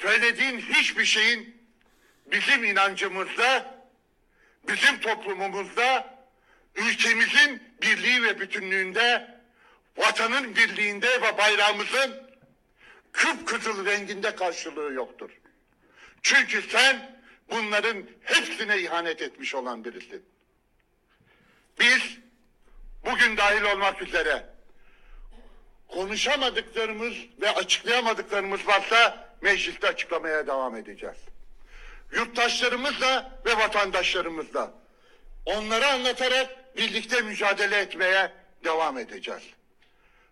söylediğin hiçbir şeyin bizim inancımızda, bizim toplumumuzda, ülkemizin birliği ve bütünlüğünde, vatanın birliğinde ve bayrağımızın kıpkızıl renginde karşılığı yoktur. Çünkü sen bunların hepsine ihanet etmiş olan birisin. Biz bugün dahil olmak üzere konuşamadıklarımız ve açıklayamadıklarımız varsa mecliste açıklamaya devam edeceğiz. Yurttaşlarımızla ve vatandaşlarımızla onları anlatarak birlikte mücadele etmeye devam edeceğiz.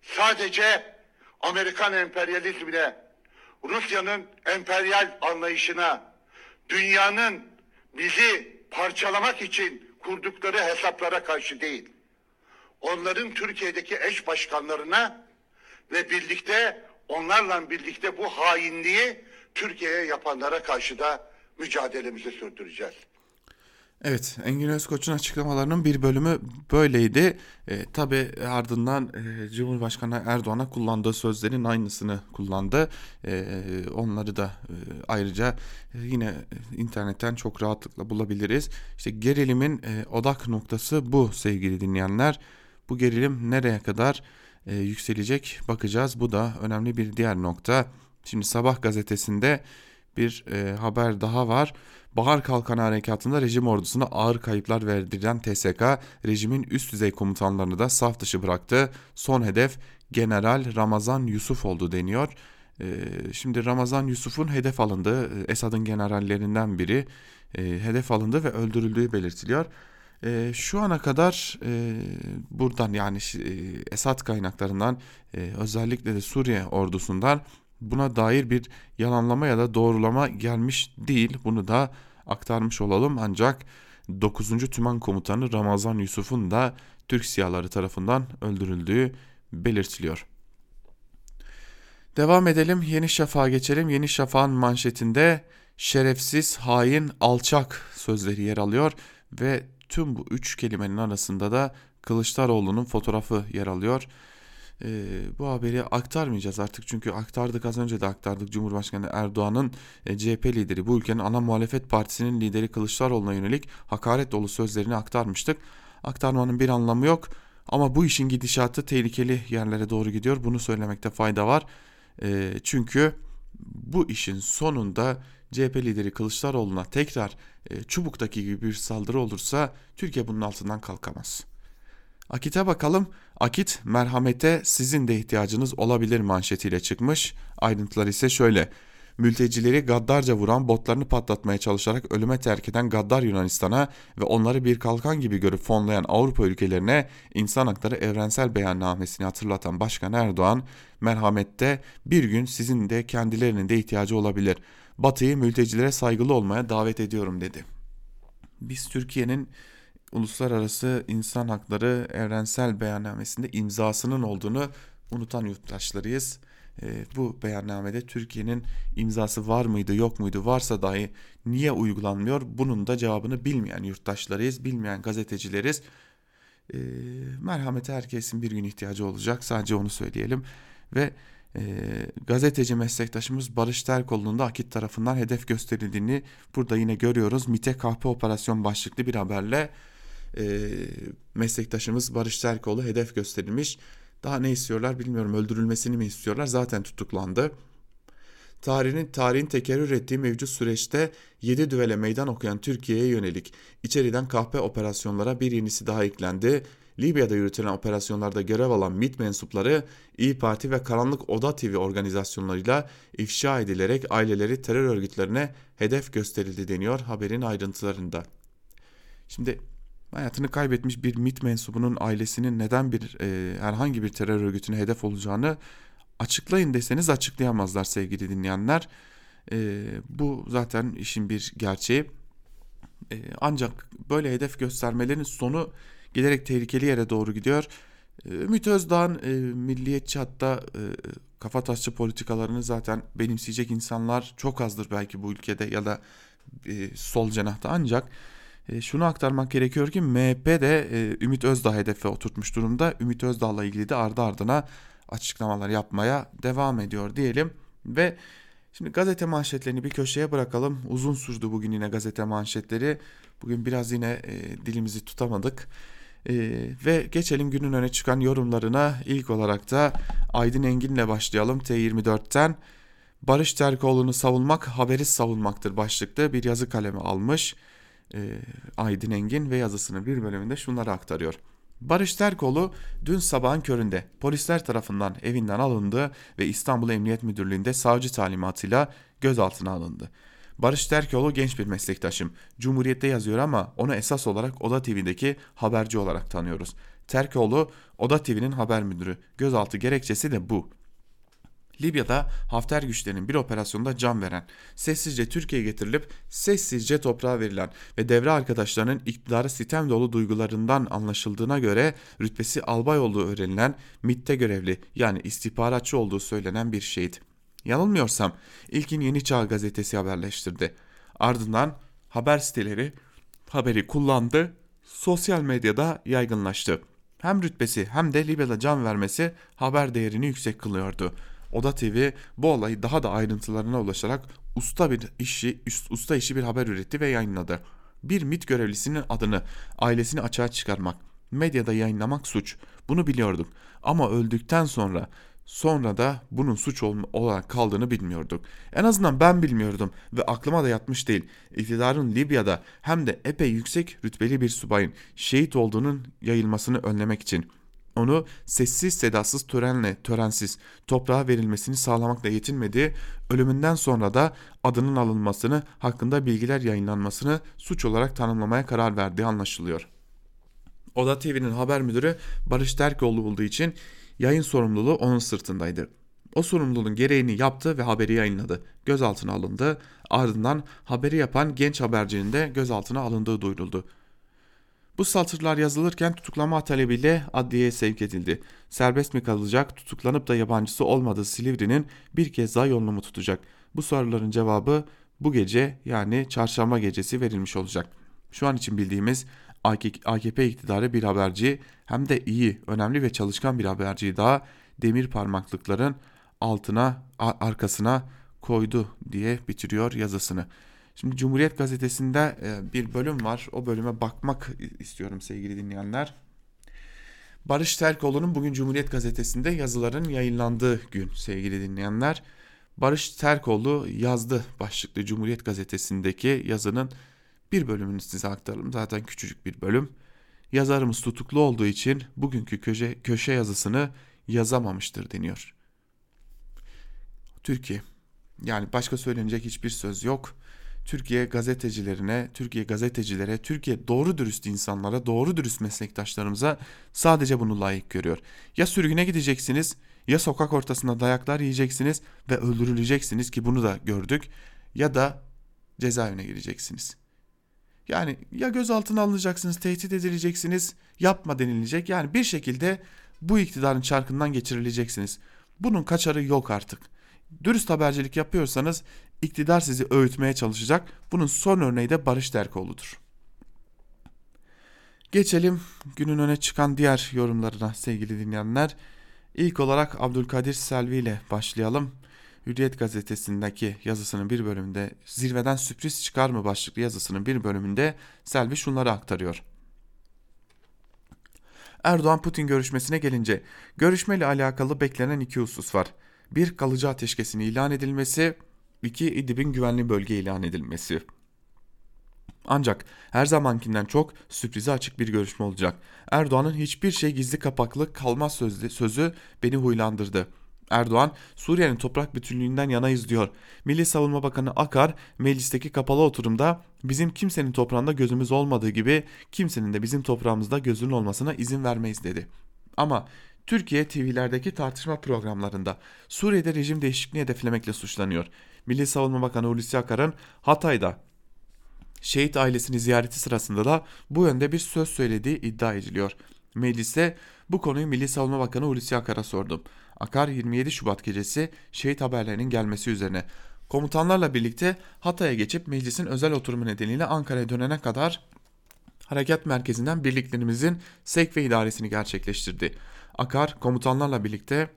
Sadece Amerikan emperyalizmine, Rusya'nın emperyal anlayışına, dünyanın bizi parçalamak için kurdukları hesaplara karşı değil, onların Türkiye'deki eş başkanlarına ve birlikte onlarla birlikte bu hainliği Türkiye'ye yapanlara karşı da mücadelemizi sürdüreceğiz. Evet, Engin Özkoç'un açıklamalarının bir bölümü böyleydi. E, Tabi ardından e, Cumhurbaşkanı Erdoğan'a kullandığı sözlerin aynısını kullandı. E, onları da e, ayrıca e, yine internetten çok rahatlıkla bulabiliriz. İşte gerilimin e, odak noktası bu sevgili dinleyenler. Bu gerilim nereye kadar e, yükselecek bakacağız. Bu da önemli bir diğer nokta. Şimdi Sabah gazetesinde bir e, haber daha var. Bahar Kalkanı Harekatı'nda rejim ordusuna ağır kayıplar verdiren TSK, rejimin üst düzey komutanlarını da saf dışı bıraktı. Son hedef General Ramazan Yusuf oldu deniyor. E, şimdi Ramazan Yusuf'un hedef alındığı, e, Esad'ın generallerinden biri e, hedef alındı ve öldürüldüğü belirtiliyor. E, şu ana kadar e, buradan yani e, Esad kaynaklarından özellikle de Suriye ordusundan buna dair bir yalanlama ya da doğrulama gelmiş değil. Bunu da aktarmış olalım ancak 9. Tümen Komutanı Ramazan Yusuf'un da Türk siyahları tarafından öldürüldüğü belirtiliyor. Devam edelim Yeni Şafak'a geçelim. Yeni Şafak'ın manşetinde şerefsiz, hain, alçak sözleri yer alıyor ve tüm bu üç kelimenin arasında da Kılıçdaroğlu'nun fotoğrafı yer alıyor. Ee, bu haberi aktarmayacağız artık çünkü aktardık az önce de aktardık Cumhurbaşkanı Erdoğan'ın e, CHP lideri bu ülkenin ana muhalefet partisinin lideri Kılıçdaroğlu'na yönelik hakaret dolu sözlerini aktarmıştık. Aktarmanın bir anlamı yok ama bu işin gidişatı tehlikeli yerlere doğru gidiyor bunu söylemekte fayda var. E, çünkü bu işin sonunda CHP lideri Kılıçdaroğlu'na tekrar e, çubuktaki gibi bir saldırı olursa Türkiye bunun altından kalkamaz. Akit'e bakalım. Akit merhamete sizin de ihtiyacınız olabilir manşetiyle çıkmış. Ayrıntılar ise şöyle. Mültecileri gaddarca vuran botlarını patlatmaya çalışarak ölüme terk eden gaddar Yunanistan'a ve onları bir kalkan gibi görüp fonlayan Avrupa ülkelerine insan hakları evrensel beyannamesini hatırlatan Başkan Erdoğan, merhamette bir gün sizin de kendilerinin de ihtiyacı olabilir. Batı'yı mültecilere saygılı olmaya davet ediyorum dedi. Biz Türkiye'nin uluslararası insan hakları evrensel beyannamesinde imzasının olduğunu unutan yurttaşlarıyız. E, bu beyannamede Türkiye'nin imzası var mıydı yok muydu varsa dahi niye uygulanmıyor bunun da cevabını bilmeyen yurttaşlarıyız bilmeyen gazetecileriz. E, merhamete herkesin bir gün ihtiyacı olacak sadece onu söyleyelim ve e, gazeteci meslektaşımız Barış Terkoğlu'nun da Akit tarafından hedef gösterildiğini burada yine görüyoruz. MİT'e kahpe operasyon başlıklı bir haberle e, meslektaşımız Barış Terkoğlu hedef gösterilmiş. Daha ne istiyorlar bilmiyorum öldürülmesini mi istiyorlar zaten tutuklandı. Tarihin, tarihin tekerrür ettiği mevcut süreçte 7 düvele meydan okuyan Türkiye'ye yönelik içeriden kahpe operasyonlara bir yenisi daha eklendi. Libya'da yürütülen operasyonlarda görev alan MİT mensupları İyi Parti ve Karanlık Oda TV organizasyonlarıyla ifşa edilerek aileleri terör örgütlerine hedef gösterildi deniyor haberin ayrıntılarında. Şimdi hayatını kaybetmiş bir MİT mensubunun ailesinin neden bir e, herhangi bir terör örgütüne hedef olacağını açıklayın deseniz açıklayamazlar sevgili dinleyenler. E, bu zaten işin bir gerçeği. E, ancak böyle hedef göstermelerin sonu giderek tehlikeli yere doğru gidiyor. E, Ümit Özdağ'ın e, milliyetçi hatta e, kafatasçı politikalarını zaten benimseyecek insanlar çok azdır belki bu ülkede ya da e, sol cenahta ancak e, şunu aktarmak gerekiyor ki MHP de e, Ümit Özdağ hedefe oturtmuş durumda. Ümit Özdağ'la ilgili de ardı ardına açıklamalar yapmaya devam ediyor diyelim ve şimdi gazete manşetlerini bir köşeye bırakalım. Uzun sürdü bugün yine gazete manşetleri. Bugün biraz yine e, dilimizi tutamadık. E, ve geçelim günün öne çıkan yorumlarına. İlk olarak da Aydın Engin'le başlayalım T24'ten. Barış Terkoğlu'nu savunmak haberi savunmaktır başlıklı bir yazı kalemi almış. E, Aydın Engin ve yazısının bir bölümünde şunları aktarıyor. Barış Terkoğlu dün sabahın köründe polisler tarafından evinden alındı ve İstanbul Emniyet Müdürlüğü'nde savcı talimatıyla gözaltına alındı. Barış Terkoğlu genç bir meslektaşım. Cumhuriyet'te yazıyor ama onu esas olarak Oda TV'deki haberci olarak tanıyoruz. Terkoğlu Oda TV'nin haber müdürü. Gözaltı gerekçesi de bu. Libya'da Hafter güçlerinin bir operasyonda can veren, sessizce Türkiye'ye getirilip sessizce toprağa verilen ve devre arkadaşlarının iktidarı sitem dolu duygularından anlaşıldığına göre rütbesi albay olduğu öğrenilen MİT'te görevli yani istihbaratçı olduğu söylenen bir şehit. Yanılmıyorsam ilkin Yeni Çağ gazetesi haberleştirdi. Ardından haber siteleri haberi kullandı, sosyal medyada yaygınlaştı. Hem rütbesi hem de Libya'da can vermesi haber değerini yüksek kılıyordu. Oda TV bu olayı daha da ayrıntılarına ulaşarak usta bir işi usta işi bir haber üretti ve yayınladı. Bir MIT görevlisinin adını, ailesini açığa çıkarmak, medyada yayınlamak suç. Bunu biliyorduk. Ama öldükten sonra sonra da bunun suç olarak kaldığını bilmiyorduk. En azından ben bilmiyordum ve aklıma da yatmış değil. İktidarın Libya'da hem de epey yüksek rütbeli bir subayın şehit olduğunun yayılmasını önlemek için onu sessiz sedasız törenle törensiz toprağa verilmesini sağlamakla yetinmedi, ölümünden sonra da adının alınmasını, hakkında bilgiler yayınlanmasını suç olarak tanımlamaya karar verdiği anlaşılıyor. Oda TV'nin haber müdürü Barış Terkoğlu olduğu için yayın sorumluluğu onun sırtındaydı. O sorumluluğun gereğini yaptı ve haberi yayınladı. Gözaltına alındı. Ardından haberi yapan genç habercinin de gözaltına alındığı duyuruldu. Bu satırlar yazılırken tutuklama talebiyle adliyeye sevk edildi. Serbest mi kalacak, tutuklanıp da yabancısı olmadığı Silivri'nin bir kez daha yolunu mu tutacak? Bu soruların cevabı bu gece yani çarşamba gecesi verilmiş olacak. Şu an için bildiğimiz AKP iktidarı bir haberci hem de iyi, önemli ve çalışkan bir haberciyi daha demir parmaklıkların altına, arkasına koydu diye bitiriyor yazısını. Şimdi Cumhuriyet Gazetesi'nde e, bir bölüm var. O bölüme bakmak istiyorum sevgili dinleyenler. Barış Terkoğlu'nun bugün Cumhuriyet Gazetesi'nde yazıların yayınlandığı gün sevgili dinleyenler. Barış Terkoğlu yazdı başlıklı Cumhuriyet Gazetesi'ndeki yazının bir bölümünü size aktaralım. Zaten küçücük bir bölüm. Yazarımız tutuklu olduğu için bugünkü köşe, köşe yazısını yazamamıştır deniyor. Türkiye. Yani başka söylenecek hiçbir söz yok. Türkiye gazetecilerine, Türkiye gazetecilere, Türkiye doğru dürüst insanlara, doğru dürüst meslektaşlarımıza sadece bunu layık görüyor. Ya sürgüne gideceksiniz, ya sokak ortasında dayaklar yiyeceksiniz ve öldürüleceksiniz ki bunu da gördük ya da cezaevine gireceksiniz. Yani ya gözaltına alınacaksınız, tehdit edileceksiniz, yapma denilecek. Yani bir şekilde bu iktidarın çarkından geçirileceksiniz. Bunun kaçarı yok artık. Dürüst habercilik yapıyorsanız iktidar sizi öğütmeye çalışacak. Bunun son örneği de Barış Derkoğlu'dur. Geçelim günün öne çıkan diğer yorumlarına sevgili dinleyenler. İlk olarak Abdülkadir Selvi ile başlayalım. Hürriyet gazetesindeki yazısının bir bölümünde zirveden sürpriz çıkar mı başlıklı yazısının bir bölümünde Selvi şunları aktarıyor. Erdoğan-Putin görüşmesine gelince görüşmeyle alakalı beklenen iki husus var. Bir kalıcı ateşkesin ilan edilmesi, iki İdlib'in güvenli bölge ilan edilmesi. Ancak her zamankinden çok sürprize açık bir görüşme olacak. Erdoğan'ın hiçbir şey gizli kapaklı kalmaz sözü, sözü beni huylandırdı. Erdoğan Suriye'nin toprak bütünlüğünden yanayız diyor. Milli Savunma Bakanı Akar meclisteki kapalı oturumda bizim kimsenin toprağında gözümüz olmadığı gibi kimsenin de bizim toprağımızda gözünün olmasına izin vermeyiz dedi. Ama Türkiye TV'lerdeki tartışma programlarında Suriye'de rejim değişikliğini hedeflemekle suçlanıyor. Milli Savunma Bakanı Hulusi Akar'ın Hatay'da şehit ailesini ziyareti sırasında da bu yönde bir söz söylediği iddia ediliyor. Mecliste bu konuyu Milli Savunma Bakanı Hulusi Akar'a sordum. Akar 27 Şubat gecesi şehit haberlerinin gelmesi üzerine komutanlarla birlikte Hatay'a geçip meclisin özel oturumu nedeniyle Ankara'ya dönene kadar harekat merkezinden birliklerimizin sevk ve idaresini gerçekleştirdi. Akar komutanlarla birlikte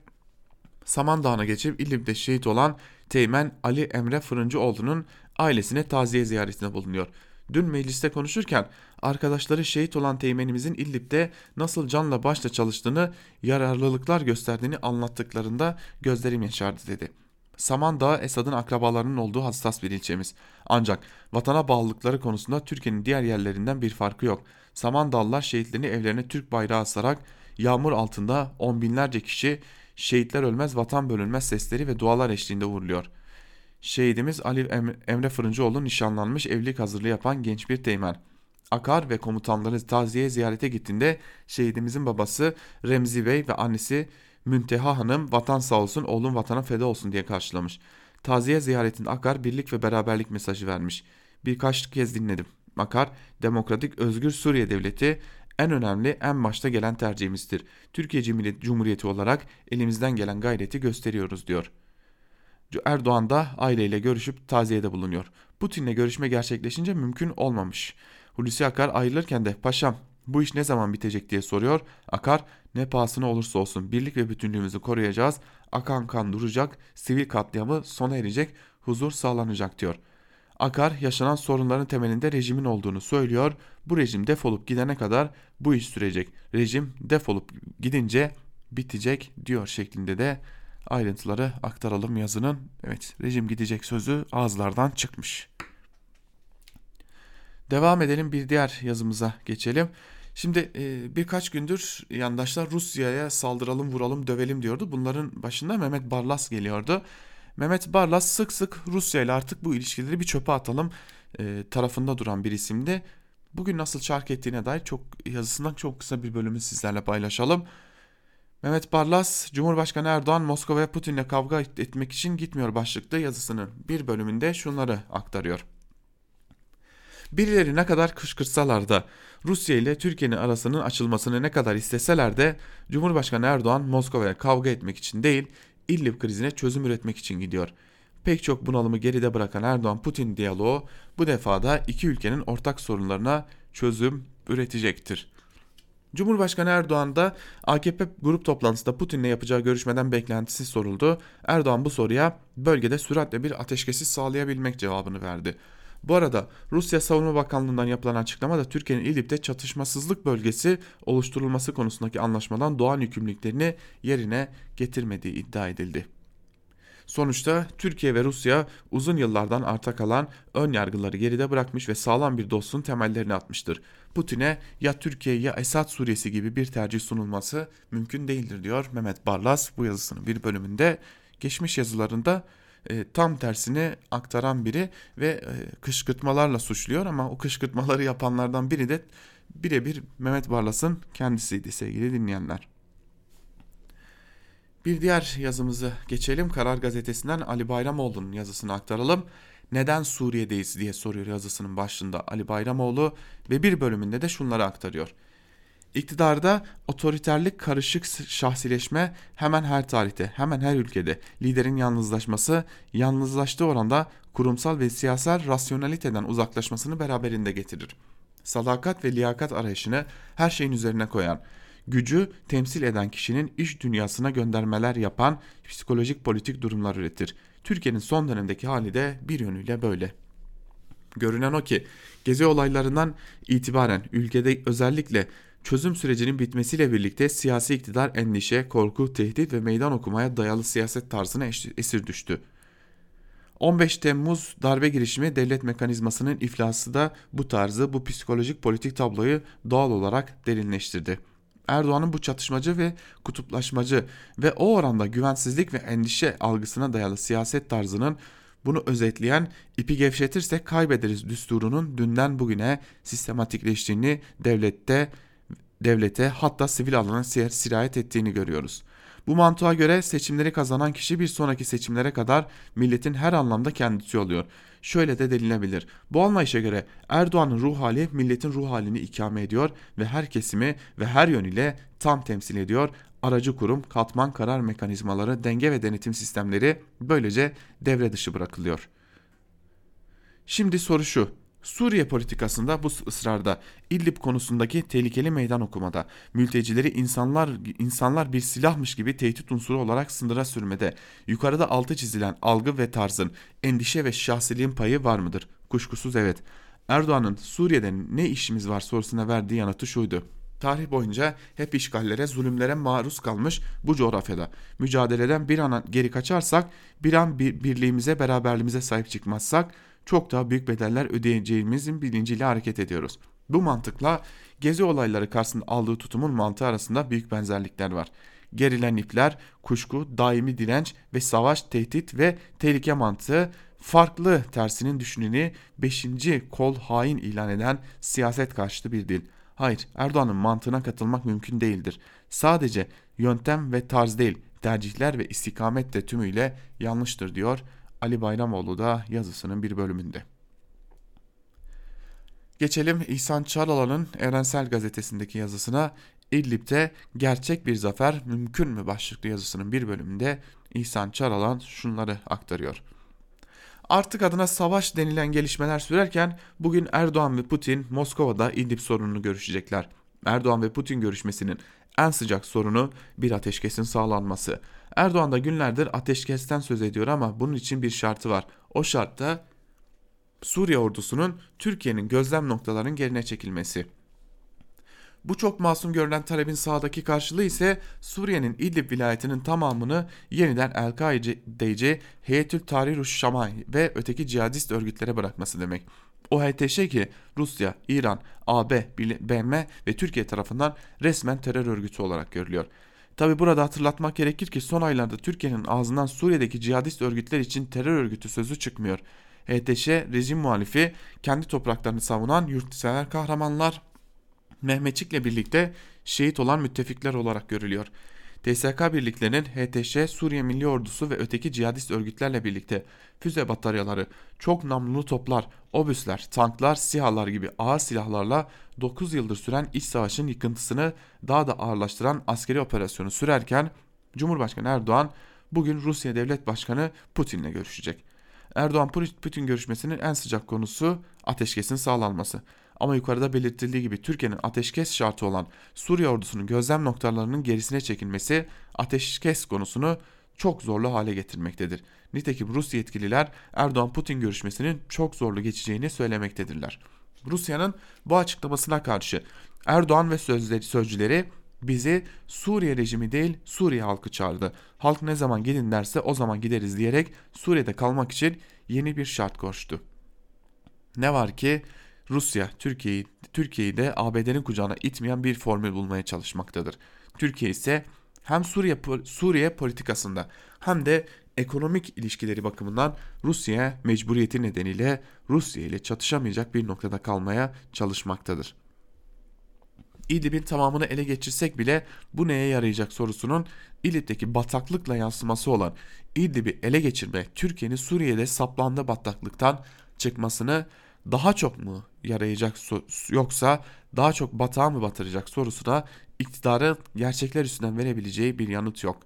Samandağ'ına geçip İdlib'de şehit olan Teğmen Ali Emre Fırıncıoğlu'nun ailesine taziye ziyaretinde bulunuyor. Dün mecliste konuşurken arkadaşları şehit olan teğmenimizin İdlib'de nasıl canla başla çalıştığını, yararlılıklar gösterdiğini anlattıklarında gözlerim yaşardı dedi. Samandağ Esad'ın akrabalarının olduğu hassas bir ilçemiz. Ancak vatana bağlılıkları konusunda Türkiye'nin diğer yerlerinden bir farkı yok. Samandağlılar şehitlerini evlerine Türk bayrağı asarak yağmur altında on binlerce kişi şehitler ölmez vatan bölünmez sesleri ve dualar eşliğinde uğurluyor. Şehidimiz Ali Emre Fırıncıoğlu nişanlanmış evlilik hazırlığı yapan genç bir teğmen. Akar ve komutanları taziye ziyarete gittiğinde şehidimizin babası Remzi Bey ve annesi Münteha Hanım vatan sağ olsun oğlum vatana feda olsun diye karşılamış. Taziye ziyaretinde Akar birlik ve beraberlik mesajı vermiş. Birkaç kez dinledim. Akar, demokratik özgür Suriye devleti en önemli en başta gelen tercihimizdir. Türkiye Cumhuriyeti olarak elimizden gelen gayreti gösteriyoruz diyor. Erdoğan da aileyle görüşüp taziyede bulunuyor. Putin'le görüşme gerçekleşince mümkün olmamış. Hulusi Akar ayrılırken de paşam bu iş ne zaman bitecek diye soruyor. Akar ne pahasına olursa olsun birlik ve bütünlüğümüzü koruyacağız. Akan kan duracak, sivil katliamı sona erecek, huzur sağlanacak diyor. Akar yaşanan sorunların temelinde rejimin olduğunu söylüyor. Bu rejim defolup gidene kadar bu iş sürecek. Rejim defolup gidince bitecek diyor şeklinde de ayrıntıları aktaralım yazının. Evet rejim gidecek sözü ağızlardan çıkmış. Devam edelim bir diğer yazımıza geçelim. Şimdi e, birkaç gündür yandaşlar Rusya'ya saldıralım, vuralım, dövelim diyordu. Bunların başında Mehmet Barlas geliyordu. Mehmet Barlas sık sık Rusya ile artık bu ilişkileri bir çöpe atalım e, tarafında duran bir isimdi. Bugün nasıl çark ettiğine dair çok yazısından çok kısa bir bölümü sizlerle paylaşalım. Mehmet Barlas, Cumhurbaşkanı Erdoğan Moskova'ya Putin'le kavga etmek için gitmiyor başlıklı yazısının bir bölümünde şunları aktarıyor. Birileri ne kadar kışkırtsalar da Rusya ile Türkiye'nin arasının açılmasını ne kadar isteseler de Cumhurbaşkanı Erdoğan Moskova'ya kavga etmek için değil İdlib krizine çözüm üretmek için gidiyor. Pek çok bunalımı geride bırakan Erdoğan-Putin diyaloğu bu defada iki ülkenin ortak sorunlarına çözüm üretecektir. Cumhurbaşkanı Erdoğan da AKP grup toplantısında Putin'le yapacağı görüşmeden beklentisi soruldu. Erdoğan bu soruya bölgede süratle bir ateşkesi sağlayabilmek cevabını verdi. Bu arada Rusya Savunma Bakanlığı'ndan yapılan açıklamada Türkiye'nin İdlib'de çatışmasızlık bölgesi oluşturulması konusundaki anlaşmadan doğan yükümlülüklerini yerine getirmediği iddia edildi. Sonuçta Türkiye ve Rusya uzun yıllardan arta kalan ön yargıları geride bırakmış ve sağlam bir dostluğun temellerini atmıştır. Putin'e ya Türkiye ya Esad Suriyesi gibi bir tercih sunulması mümkün değildir diyor Mehmet Barlas bu yazısının bir bölümünde. Geçmiş yazılarında e, tam tersini aktaran biri ve e, kışkırtmalarla suçluyor ama o kışkırtmaları yapanlardan biri de birebir Mehmet Barlas'ın kendisiydi sevgili dinleyenler. Bir diğer yazımızı geçelim. Karar Gazetesi'nden Ali Bayramoğlu'nun yazısını aktaralım. Neden Suriye'deyiz diye soruyor yazısının başında Ali Bayramoğlu ve bir bölümünde de şunları aktarıyor. İktidarda otoriterlik karışık şahsileşme hemen her tarihte, hemen her ülkede liderin yalnızlaşması, yalnızlaştığı oranda kurumsal ve siyasal rasyonaliteden uzaklaşmasını beraberinde getirir. Sadakat ve liyakat arayışını her şeyin üzerine koyan, gücü temsil eden kişinin iş dünyasına göndermeler yapan psikolojik politik durumlar üretir. Türkiye'nin son dönemdeki hali de bir yönüyle böyle. Görünen o ki gezi olaylarından itibaren ülkede özellikle çözüm sürecinin bitmesiyle birlikte siyasi iktidar endişe, korku, tehdit ve meydan okumaya dayalı siyaset tarzına esir düştü. 15 Temmuz darbe girişimi devlet mekanizmasının iflası da bu tarzı, bu psikolojik politik tabloyu doğal olarak derinleştirdi. Erdoğan'ın bu çatışmacı ve kutuplaşmacı ve o oranda güvensizlik ve endişe algısına dayalı siyaset tarzının bunu özetleyen ipi gevşetirsek kaybederiz düsturunun dünden bugüne sistematikleştiğini devlette devlete hatta sivil alana sirayet ettiğini görüyoruz. Bu mantığa göre seçimleri kazanan kişi bir sonraki seçimlere kadar milletin her anlamda kendisi oluyor. Şöyle de denilebilir. Bu anlayışa göre Erdoğan'ın ruh hali milletin ruh halini ikame ediyor ve her kesimi ve her yönüyle tam temsil ediyor. Aracı kurum, katman karar mekanizmaları, denge ve denetim sistemleri böylece devre dışı bırakılıyor. Şimdi soru şu. Suriye politikasında bu ısrarda İdlib konusundaki tehlikeli meydan okumada mültecileri insanlar insanlar bir silahmış gibi tehdit unsuru olarak sınıra sürmede yukarıda altı çizilen algı ve tarzın endişe ve şahsiliğin payı var mıdır? Kuşkusuz evet. Erdoğan'ın Suriye'de ne işimiz var sorusuna verdiği yanıtı şuydu. Tarih boyunca hep işgallere, zulümlere maruz kalmış bu coğrafyada. Mücadeleden bir an geri kaçarsak, bir an bir birliğimize, beraberliğimize sahip çıkmazsak çok daha büyük bedeller ödeyeceğimizin bilinciyle hareket ediyoruz. Bu mantıkla gezi olayları karşısında aldığı tutumun mantığı arasında büyük benzerlikler var. Gerilen ipler, kuşku, daimi direnç ve savaş, tehdit ve tehlike mantığı farklı tersinin düşüneni 5. kol hain ilan eden siyaset karşıtı bir dil. Hayır, Erdoğan'ın mantığına katılmak mümkün değildir. Sadece yöntem ve tarz değil, tercihler ve istikamet de tümüyle yanlıştır diyor Ali Bayramoğlu da yazısının bir bölümünde. Geçelim İhsan Çaralan'ın Evrensel Gazetesi'ndeki yazısına. İdlib'de gerçek bir zafer mümkün mü başlıklı yazısının bir bölümünde İhsan Çaralan şunları aktarıyor. Artık adına savaş denilen gelişmeler sürerken bugün Erdoğan ve Putin Moskova'da İdlib sorununu görüşecekler. Erdoğan ve Putin görüşmesinin en sıcak sorunu bir ateşkesin sağlanması. Erdoğan da günlerdir ateşkesten söz ediyor ama bunun için bir şartı var. O şart da Suriye ordusunun Türkiye'nin gözlem noktalarının gerine çekilmesi. Bu çok masum görünen talebin sağdaki karşılığı ise Suriye'nin İdlib vilayetinin tamamını yeniden El-Kaide'ci Heyetül Tahrir Şamay ve öteki cihadist örgütlere bırakması demek. O HTŞ ki Rusya, İran, AB, BM ve Türkiye tarafından resmen terör örgütü olarak görülüyor. Tabi burada hatırlatmak gerekir ki son aylarda Türkiye'nin ağzından Suriye'deki cihadist örgütler için terör örgütü sözü çıkmıyor. HTŞ rejim muhalifi kendi topraklarını savunan yurtsever kahramanlar Mehmetçik'le birlikte şehit olan müttefikler olarak görülüyor. TSK birliklerinin HTŞ, Suriye Milli Ordusu ve öteki cihadist örgütlerle birlikte füze bataryaları, çok namlulu toplar, obüsler, tanklar, sihalar gibi ağır silahlarla 9 yıldır süren iç savaşın yıkıntısını daha da ağırlaştıran askeri operasyonu sürerken Cumhurbaşkanı Erdoğan bugün Rusya Devlet Başkanı Putin'le görüşecek. Erdoğan Putin görüşmesinin en sıcak konusu ateşkesin sağlanması. Ama yukarıda belirtildiği gibi Türkiye'nin ateşkes şartı olan Suriye ordusunun gözlem noktalarının gerisine çekilmesi ateşkes konusunu çok zorlu hale getirmektedir. Nitekim Rus yetkililer Erdoğan-Putin görüşmesinin çok zorlu geçeceğini söylemektedirler. Rusya'nın bu açıklamasına karşı Erdoğan ve sözcüleri bizi Suriye rejimi değil Suriye halkı çağırdı. Halk ne zaman gidin derse o zaman gideriz diyerek Suriye'de kalmak için yeni bir şart koştu. Ne var ki Rusya Türkiye'yi Türkiye'yi de ABD'nin kucağına itmeyen bir formül bulmaya çalışmaktadır. Türkiye ise hem Suriye Suriye politikasında hem de ekonomik ilişkileri bakımından Rusya'ya mecburiyeti nedeniyle Rusya ile çatışamayacak bir noktada kalmaya çalışmaktadır. İdlib'in tamamını ele geçirsek bile bu neye yarayacak sorusunun İdlib'deki bataklıkla yansıması olan İdlib'i ele geçirme Türkiye'nin Suriye'de saplandığı bataklıktan çıkmasını daha çok mu yarayacak yoksa daha çok batağa mı batıracak sorusuna iktidarı gerçekler üstünden verebileceği bir yanıt yok.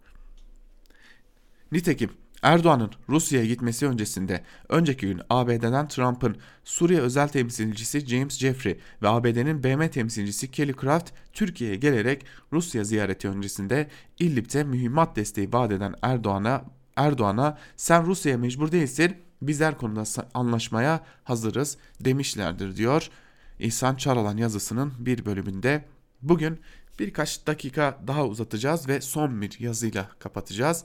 Nitekim Erdoğan'ın Rusya'ya gitmesi öncesinde önceki gün ABD'den Trump'ın Suriye özel temsilcisi James Jeffrey ve ABD'nin BM temsilcisi Kelly Craft Türkiye'ye gelerek Rusya ziyareti öncesinde İdlib'de mühimmat desteği vaat eden Erdoğan'a Erdoğan'a sen Rusya'ya mecbur değilsin bizler konuda anlaşmaya hazırız demişlerdir diyor. İhsan Çaralan yazısının bir bölümünde Bugün birkaç dakika daha uzatacağız ve son bir yazıyla kapatacağız.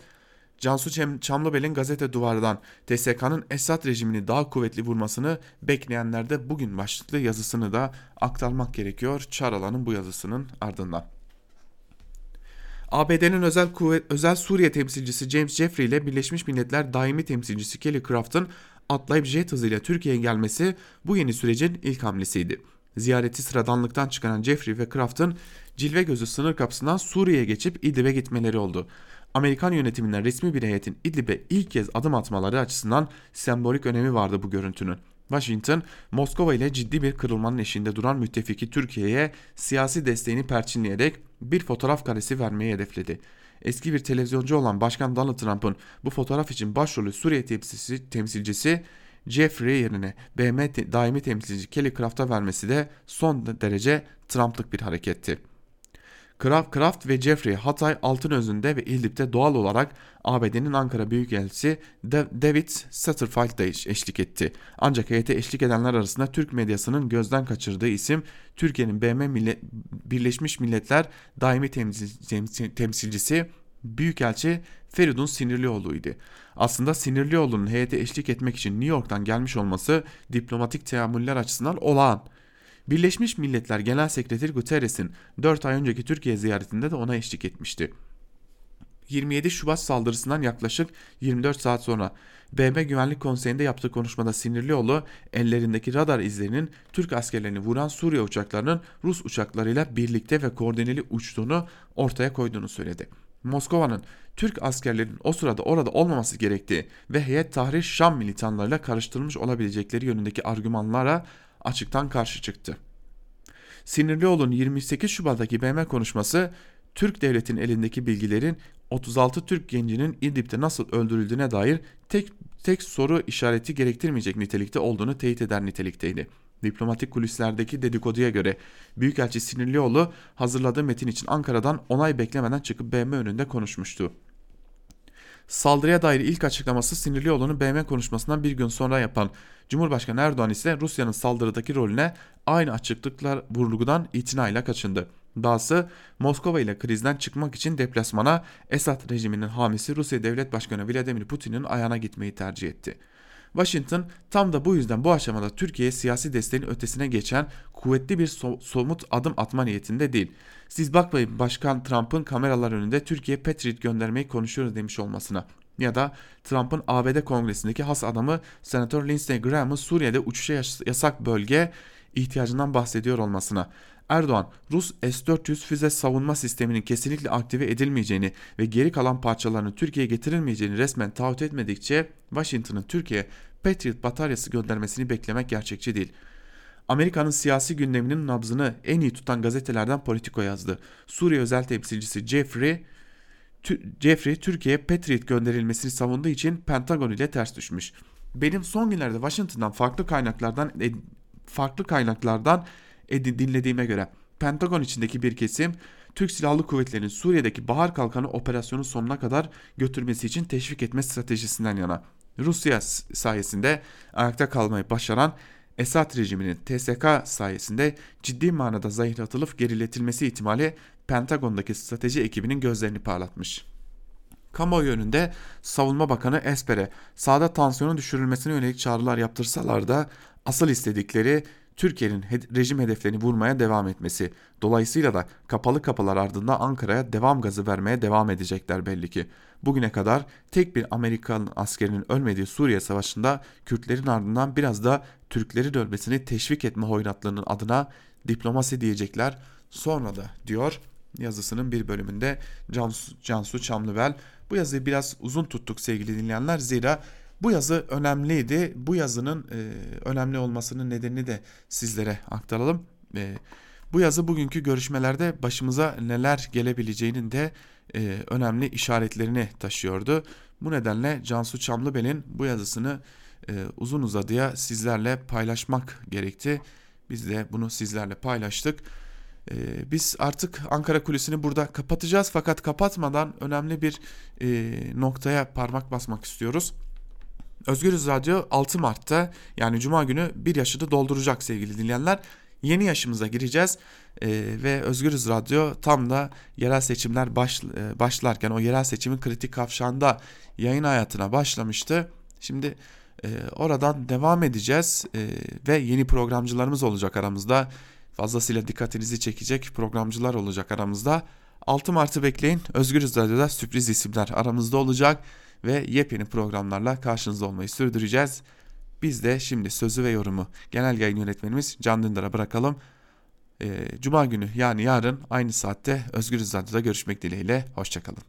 Cansu Çam- Çamlıbel'in gazete duvardan TSK'nın Esad rejimini daha kuvvetli vurmasını bekleyenler de bugün başlıklı yazısını da aktarmak gerekiyor Çaralan'ın bu yazısının ardından. ABD'nin özel kuvvet özel Suriye temsilcisi James Jeffrey ile Birleşmiş Milletler daimi temsilcisi Kelly Craft'ın atlayıp jet hızıyla Türkiye'ye gelmesi bu yeni sürecin ilk hamlesiydi. Ziyareti sıradanlıktan çıkaran Jeffrey ve Craft'ın cilve gözü sınır kapısından Suriye'ye geçip İdlib'e gitmeleri oldu. Amerikan yönetiminden resmi bir heyetin İdlib'e ilk kez adım atmaları açısından sembolik önemi vardı bu görüntünün. Washington, Moskova ile ciddi bir kırılmanın eşiğinde duran müttefiki Türkiye'ye siyasi desteğini perçinleyerek bir fotoğraf karesi vermeyi hedefledi. Eski bir televizyoncu olan Başkan Donald Trump'ın bu fotoğraf için başrolü Suriye temsilcisi, temsilcisi Jeffrey yerine BM daimi temsilci Kelly Craft'a vermesi de son derece Trump'lık bir hareketti. Kraft, ve Jeffrey Hatay Altınözü'nde ve İdlib'de doğal olarak ABD'nin Ankara Büyükelçisi Da- David Satterfield eş- eşlik etti. Ancak heyete eşlik edenler arasında Türk medyasının gözden kaçırdığı isim Türkiye'nin BM Millet- Birleşmiş Milletler Daimi Temsil- Temsil- Temsilcisi Büyükelçi Feridun Sinirlioğlu'ydu. Aslında Sinirlioğlu'nun heyete eşlik etmek için New York'tan gelmiş olması diplomatik teamüller açısından olağan. Birleşmiş Milletler Genel Sekreteri Guterres'in 4 ay önceki Türkiye ziyaretinde de ona eşlik etmişti. 27 Şubat saldırısından yaklaşık 24 saat sonra BM Güvenlik Konseyi'nde yaptığı konuşmada Sinirlioğlu ellerindeki radar izlerinin Türk askerlerini vuran Suriye uçaklarının Rus uçaklarıyla birlikte ve koordineli uçtuğunu ortaya koyduğunu söyledi. Moskova'nın Türk askerlerinin o sırada orada olmaması gerektiği ve heyet Tahrir Şam militanlarıyla karıştırılmış olabilecekleri yönündeki argümanlara açıktan karşı çıktı. Sinirlioğlu'nun 28 Şubat'taki BM konuşması Türk devletinin elindeki bilgilerin 36 Türk gencinin İdlib'de nasıl öldürüldüğüne dair tek tek soru işareti gerektirmeyecek nitelikte olduğunu teyit eder nitelikteydi. Diplomatik kulislerdeki dedikoduya göre Büyükelçi Sinirlioğlu hazırladığı metin için Ankara'dan onay beklemeden çıkıp BM önünde konuşmuştu. Saldırıya dair ilk açıklaması Sinirlioğlu'nun BM konuşmasından bir gün sonra yapan Cumhurbaşkanı Erdoğan ise Rusya'nın saldırıdaki rolüne aynı açıklıklar vurgudan itinayla kaçındı. Dahası Moskova ile krizden çıkmak için deplasmana Esad rejiminin hamisi Rusya Devlet Başkanı Vladimir Putin'in ayağına gitmeyi tercih etti. Washington tam da bu yüzden bu aşamada Türkiye'ye siyasi desteğin ötesine geçen kuvvetli bir so- somut adım atma niyetinde değil. Siz bakmayın Başkan Trump'ın kameralar önünde Türkiye Patriot göndermeyi konuşuyoruz demiş olmasına. Ya da Trump'ın ABD kongresindeki has adamı Senatör Lindsey Graham'ın Suriye'de uçuşa yas- yasak bölge ihtiyacından bahsediyor olmasına. Erdoğan, Rus S-400 füze savunma sisteminin kesinlikle aktive edilmeyeceğini ve geri kalan parçalarının Türkiye'ye getirilmeyeceğini resmen taahhüt etmedikçe Washington'ın Türkiye'ye Patriot bataryası göndermesini beklemek gerçekçi değil. Amerika'nın siyasi gündeminin nabzını en iyi tutan gazetelerden Politico yazdı. Suriye özel temsilcisi Jeffrey Jeffrey Türkiye'ye Patriot gönderilmesini savunduğu için Pentagon ile ters düşmüş. Benim son günlerde Washington'dan farklı kaynaklardan farklı kaynaklardan edi- dinlediğime göre Pentagon içindeki bir kesim Türk Silahlı Kuvvetleri'nin Suriye'deki Bahar Kalkanı operasyonu sonuna kadar götürmesi için teşvik etme stratejisinden yana. Rusya sayesinde ayakta kalmayı başaran Esad rejiminin TSK sayesinde ciddi manada zayıflatılıp geriletilmesi ihtimali Pentagon'daki strateji ekibinin gözlerini parlatmış. Kamuoyu önünde Savunma Bakanı Esper'e sahada tansiyonun düşürülmesine yönelik çağrılar yaptırsalar da asıl istedikleri Türkiye'nin hed- rejim hedeflerini vurmaya devam etmesi. Dolayısıyla da kapalı kapılar ardında Ankara'ya devam gazı vermeye devam edecekler belli ki. Bugüne kadar tek bir Amerikan askerinin ölmediği Suriye Savaşı'nda Kürtlerin ardından biraz da Türklerin ölmesini teşvik etme hoyratlığının adına diplomasi diyecekler. Sonra da diyor yazısının bir bölümünde Cansu, Cansu Çamlıbel. Bu yazıyı biraz uzun tuttuk sevgili dinleyenler zira bu yazı önemliydi. Bu yazının e, önemli olmasının nedenini de sizlere aktaralım. E, bu yazı bugünkü görüşmelerde başımıza neler gelebileceğinin de e, önemli işaretlerini taşıyordu. Bu nedenle Cansu Çamlıbel'in bu yazısını e, uzun uzadıya sizlerle paylaşmak gerekti. Biz de bunu sizlerle paylaştık. Ee, biz artık Ankara Kulisi'ni burada kapatacağız fakat kapatmadan önemli bir e, noktaya parmak basmak istiyoruz. Özgürüz Radyo 6 Mart'ta yani Cuma günü bir yaşını dolduracak sevgili dinleyenler. yeni yaşımıza gireceğiz Ee, ve Özgürüz Radyo tam da yerel seçimler baş, e, başlarken o yerel seçimin kritik kavşağında yayın hayatına başlamıştı. Şimdi e, oradan devam edeceğiz e, ve yeni programcılarımız olacak aramızda. Fazlasıyla dikkatinizi çekecek programcılar olacak aramızda. 6 Mart'ı bekleyin. Özgürüz Radyo'da sürpriz isimler aramızda olacak ve yepyeni programlarla karşınızda olmayı sürdüreceğiz. Biz de şimdi sözü ve yorumu genel yayın yönetmenimiz Can Dündar'a bırakalım. Ee, Cuma günü yani yarın aynı saatte Özgürüz Radyo'da görüşmek dileğiyle. Hoşçakalın.